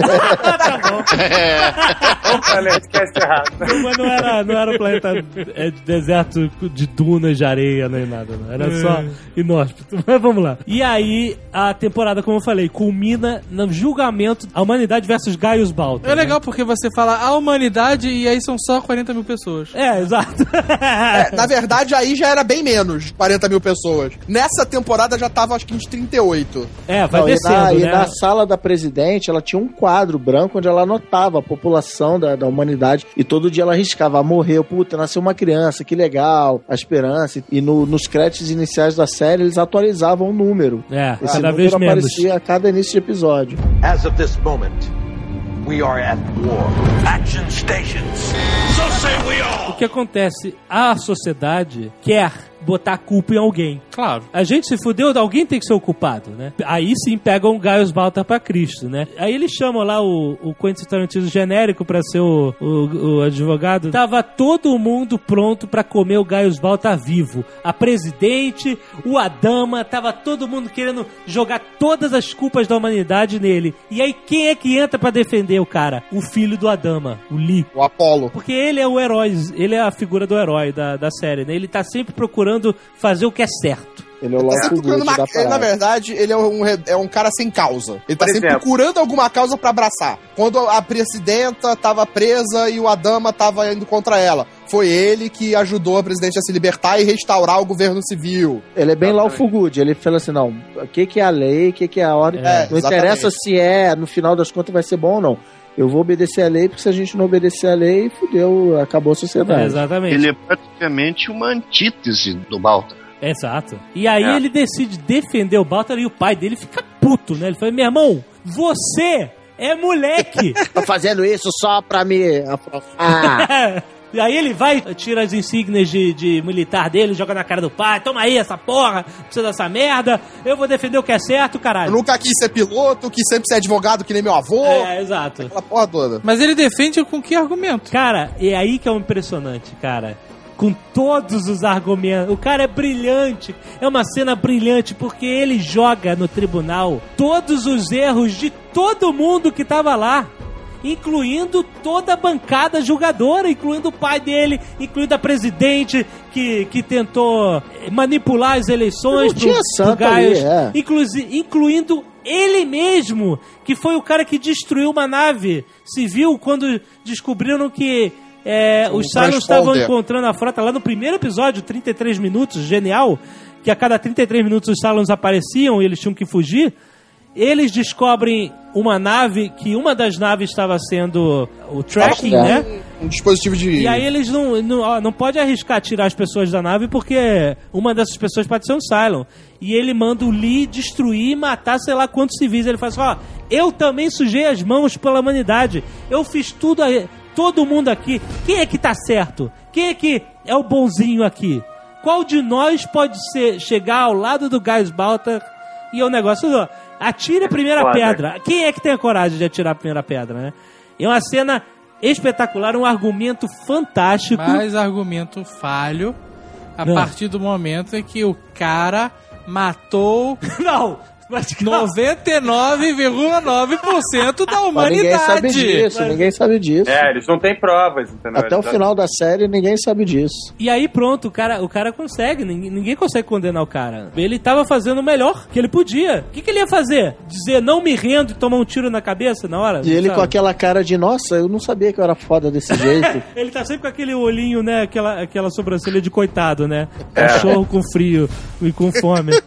O Nerdcast errado. Mas não era, não era um planeta é, de deserto de dunas de areia nem nada, não. Era só inóspito. Mas vamos lá. E aí, a temporada, como eu falei, culmina no julgamento a humanidade versus Gaius Baltar. É legal porque você fala a humanidade e aí são só 40 mil pessoas. É, exato. É, na verdade, aí já era bem menos, 40 mil pessoas. Nessa temporada já tava, acho que, uns 38. É, vai Não, e, na, e né? na sala da presidente, ela tinha um quadro branco onde ela anotava a população da, da humanidade e todo dia ela riscava, ah, morreu, puta, nasceu uma criança, que legal, a esperança. E no- nos créditos iniciais da série, eles atualizavam o número. É, Esse cada número vez menos. aparecia a cada início de episódio. As of this moment, we are at war. Action stations. So say we all. O que acontece? A sociedade quer botar a culpa em alguém. Claro. A gente se fudeu, alguém tem que ser o culpado, né? Aí sim pegam o Gaius Baltar pra Cristo, né? Aí eles chamam lá o, o Quentin Tarantino genérico pra ser o, o, o advogado. Tava todo mundo pronto pra comer o Gaius Baltar vivo. A presidente, o Adama, tava todo mundo querendo jogar todas as culpas da humanidade nele. E aí quem é que entra pra defender o cara? O filho do Adama, o Lee. O Apolo. Porque ele é o herói, ele é a figura do herói da, da série, né? Ele tá sempre procurando fazer o que é certo. Ele é o Tá procurando uma, ele, na verdade, ele é um, re- é um cara sem causa. Ele tá Por sempre exemplo. procurando alguma causa pra abraçar. Quando a presidenta tava presa e o Adama tava indo contra ela, foi ele que ajudou a presidente a se libertar e restaurar o governo civil. Ele é bem Exatamente. Lawful Good. Ele fala assim: não, o que, que é a lei, o que, que é a ordem. É, não interessa exatamente. se é, no final das contas, vai ser bom ou não. Eu vou obedecer a lei, porque se a gente não obedecer a lei, fudeu, acabou a sociedade. É, exatamente. Ele é praticamente uma antítese do Balta. Exato. E aí É. ele decide defender o Baltar e o pai dele fica puto, né? Ele fala: meu irmão, você é moleque! Tá fazendo isso só pra me afrontar. E aí ele vai, tira as insígnias de, de militar dele, joga na cara do pai, toma aí essa porra, precisa dessa merda, eu vou defender o que é certo, Eu caralho. nunca quis ser piloto, quis sempre ser advogado que nem meu avô. É, exato. Aquela porra toda. Mas ele defende com que argumento? Cara, é aí que é o impressionante, cara. Com todos os argumentos. O cara é brilhante. É uma cena brilhante porque ele joga no tribunal todos os erros de todo mundo que tava lá. Incluindo toda a bancada julgadora, incluindo o pai dele, incluindo a presidente que, que tentou manipular as eleições pro, pro Gaius, é. inclusi- incluindo ele mesmo, que foi o cara que destruiu uma nave civil quando descobriram que é, os Cylons estavam encontrando a frota lá no primeiro episódio, 33 minutos, genial, que a cada 33 minutos os Cylons apareciam e eles tinham que fugir. Eles descobrem uma nave, que uma das naves estava sendo o tracking, É. né? Um dispositivo de. E aí eles não, não, ó, não pode arriscar tirar as pessoas da nave porque uma dessas pessoas pode ser um Cylon. E ele manda o Lee destruir e matar sei lá quantos civis. Ele fala assim, ó, eu também sujei as mãos pela humanidade. Eu fiz tudo aí, todo mundo aqui. Quem é que tá certo? Quem é que é o bonzinho aqui? Qual de nós pode ser, chegar ao lado do Gaius Baltar e o negócio do... Atire a primeira Foda. pedra. Quem é que tem a coragem de atirar a primeira pedra, né? É uma cena espetacular, um argumento fantástico. Mais argumento falho a Não. partir do momento em que o cara matou Não! Mas calma. 99,9% da Mas ninguém sabe humanidade. disso, ninguém sabe disso. É, eles não têm provas, entendeu? Até o final da série ninguém sabe disso. E aí pronto, o cara, o cara consegue, ninguém, ninguém consegue condenar o cara. Ele tava fazendo o melhor que ele podia. O que, que ele ia fazer? Dizer não me rendo e tomar um tiro na cabeça na hora? E ele Sabe? com aquela cara de, nossa, eu não sabia que eu era foda desse jeito. Ele tá sempre com aquele olhinho, né? Aquela, aquela sobrancelha de coitado, né? É. Cachorro com frio e com fome.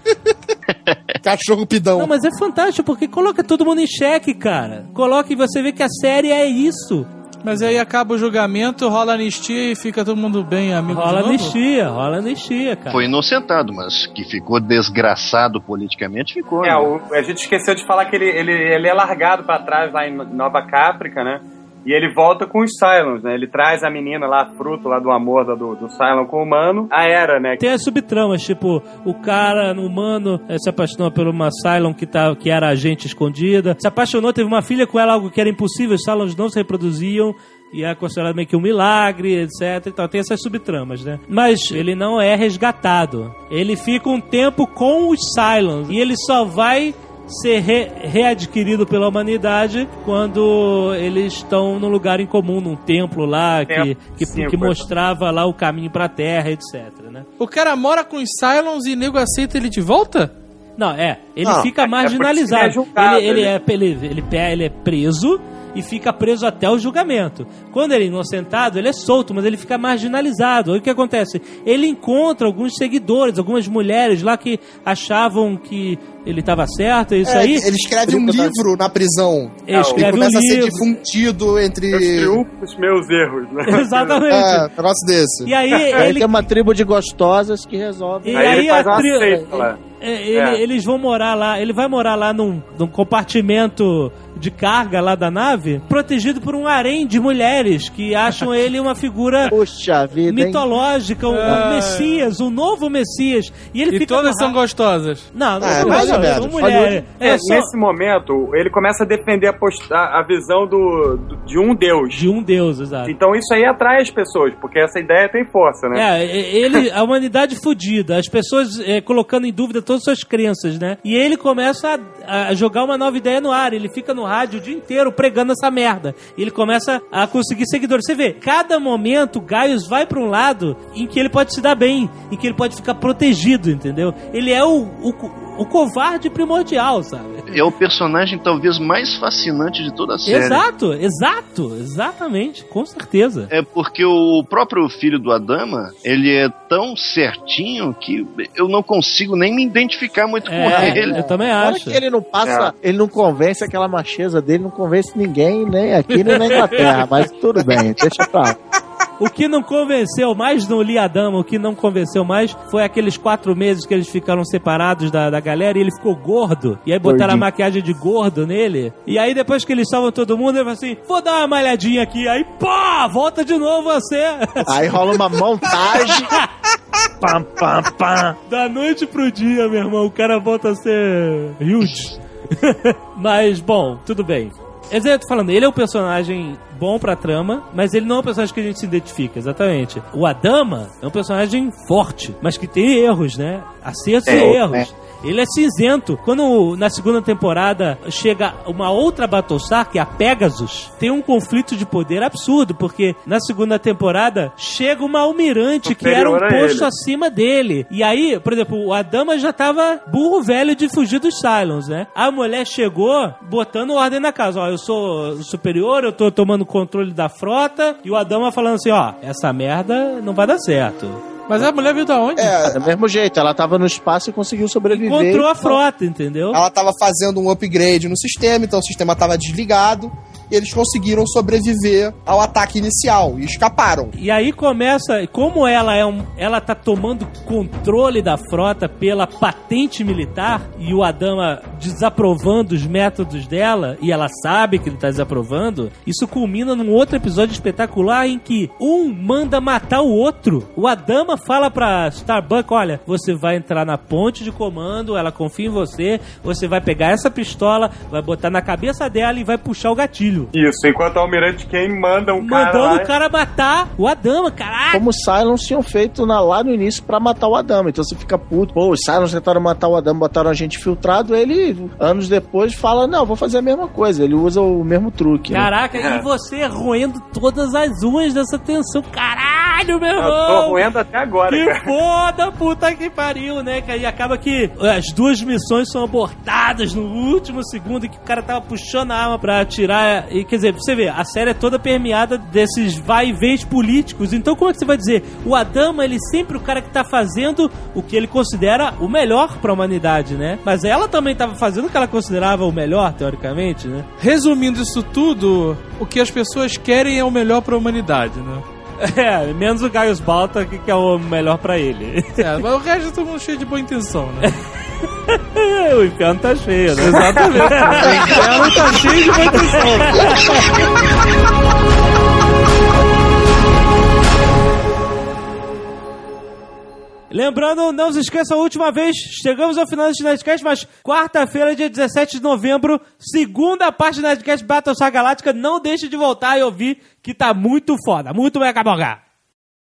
Cachorro pidão. Não, mas é fantástico porque coloca todo mundo em xeque, cara. Coloca e você vê que a série é isso. Mas aí acaba o julgamento, rola anistia e fica todo mundo bem amigo Rola anistia, rola anistia, cara. Foi inocentado, mas que ficou desgraçado politicamente, ficou. É, né? o- a gente esqueceu de falar que ele, ele, ele é largado pra trás lá em Nova Cáprica, né? E ele volta com os Cylons, né? Ele traz a menina lá, fruto lá do amor do, do Cylon com o humano, a Era, né? Tem as subtramas, tipo, o cara humano eh, se apaixonou por uma Cylon que, tá, que era agente escondida. Se apaixonou, teve uma filha com ela, algo que era impossível, os Cylons não se reproduziam. E é considerado meio que um milagre, etc. Então tem essas subtramas, né? Mas ele não é resgatado. Ele fica um tempo com os Cylons. E ele só vai ser re- readquirido pela humanidade quando eles estão num lugar em comum, num templo lá, que, que, sim, que mostrava lá o caminho pra terra, etc. Né? O cara mora com os Cylons e nego aceita ele de volta? Não, é. Ele Não, fica é ele marginalizado. é julgado, ele, ele, ele- é, ele, ele, é preso e fica preso até o julgamento. Quando ele é inocentado, ele é solto, mas ele fica marginalizado. Aí o que acontece? Ele encontra alguns seguidores, algumas mulheres lá que achavam que ele estava certo, é isso É, aí. ele escreve um livro na prisão. Ele É, escreve Ele um começa a ser livro. difundido entre. Triunfos, meus erros, né? Exatamente. É, um negócio desse. E aí Aí ele tem uma tribo de gostosas que resolve. E Aí aí, ele faz a uma tri- seita lá. é, ele- É. Eles vão morar lá, ele vai morar lá num, num compartimento de carga lá da nave, protegido por um harém de mulheres que acham ele uma figura Puxa vida, mitológica, um, um Ai. Messias, um novo Messias. E ele E fica todas são gostosas. Não, não Ah, são mais ou menos. são mulheres. É, É, só nesse momento, ele começa a defender a, post- a- visão do, do- de um deus. de um deus, exato. Então isso aí atrai as pessoas, porque essa ideia tem força, né? É, ele, a humanidade fudida, as pessoas é, colocando em dúvida todas as suas crenças, né? E ele começa a, a jogar uma nova ideia no ar. Ele fica no rádio o dia inteiro pregando essa merda. E ele começa a conseguir seguidores. Você vê, cada momento o Gaius vai pra um lado em que ele pode se dar bem, em que ele pode ficar protegido, entendeu? Ele é o, o, o covarde primordial, sabe? É o personagem talvez mais fascinante de toda a série. Exato, exato, exatamente, com certeza. É porque o próprio filho do Adama, ele é tão certinho que eu não consigo nem me identificar muito com É, ele. eu também Fora acho. que ele não passa, ele não convence aquela macheza dele, não convence ninguém, nem aqui nem na Inglaterra, mas tudo bem, deixa pra lá. O que não convenceu mais no Liadama, o que não convenceu mais foi aqueles quatro meses que eles ficaram separados da, da galera e ele ficou gordo. E aí botaram a Gordinho. maquiagem de gordo nele. E aí depois que eles salvam todo mundo, ele falou assim: vou dar uma malhadinha aqui. Aí, pá, volta de novo você. Aí rola uma montagem. pam, pam, pam. da noite pro dia, meu irmão, o cara volta a ser huge. mas, bom, tudo bem. Quer dizer, eu tô falando, ele é um personagem bom pra trama, mas ele não é um personagem que a gente se identifica, exatamente. O Adama é um personagem forte, mas que tem erros, né? Acertos É, e erros. né? Ele é cinzento. Quando na segunda temporada chega uma outra Battlestar, que é a Pegasus, tem um conflito de poder absurdo, porque na segunda temporada chega uma almirante que era um posto acima dele. E aí, por exemplo, o Adama já tava burro velho de fugir dos Cylons, né? A mulher chegou botando ordem na casa. Ó, eu sou superior, eu tô tomando controle da frota. E o Adama falando assim, ó, essa merda não vai dar certo. Mas a mulher veio da onde? É, Do mesmo jeito, ela tava no espaço e conseguiu sobreviver. Encontrou a frota, entendeu? ela tava fazendo um upgrade no sistema, então o sistema tava desligado. Eles conseguiram sobreviver ao ataque inicial e escaparam. E aí começa, como ela é um, ela tá tomando controle da frota pela patente militar e o Adama desaprovando os métodos dela e ela sabe que ele tá desaprovando, isso culmina num outro episódio espetacular em que um manda matar o outro. O Adama fala pra Starbuck, olha, você vai entrar na ponte de comando, ela confia em você, você vai pegar essa pistola, vai botar na cabeça dela e vai puxar o gatilho. Isso, enquanto o Almirante Kane manda um cara Mandando o cara matar o Adama, caralho! Como os Cylons tinham feito na- lá no início pra matar o Adama. Então você fica puto. Pô, os Cylons tentaram matar o Adama, botaram a gente filtrado. Ele, anos depois, fala: Não, vou fazer a mesma coisa. Ele usa o mesmo truque. né? Caraca, É. e você roendo todas as unhas dessa tensão. Caralho, meu Eu tô irmão! roendo até agora, Que cara. foda, puta que pariu, né, cara? E acaba que as duas missões são abortadas no último segundo que o cara tava puxando a arma pra atirar. E quer dizer, você vê, a série é toda permeada desses vai e vens políticos. Então, como é que você vai dizer? O Adama, ele sempre o cara que tá fazendo o que ele considera o melhor pra humanidade, né? Mas ela também tava fazendo o que ela considerava o melhor, teoricamente, né? Resumindo isso tudo, o que as pessoas querem é o melhor pra humanidade, né? É, menos o Gaius Balta, que, que é o melhor pra ele. É, mas o resto é todo mundo cheio de boa intenção, né? o inferno tá cheio, né? Exatamente. o inferno tá cheio de boa intenção. Lembrando, não se esqueça, a última vez, chegamos ao final deste Nerdcast, mas quarta-feira, dia 17 de novembro, segunda parte do Nerdcast Battlestar Galáctica, não deixe de voltar e ouvir, que tá muito foda, muito mega bongá.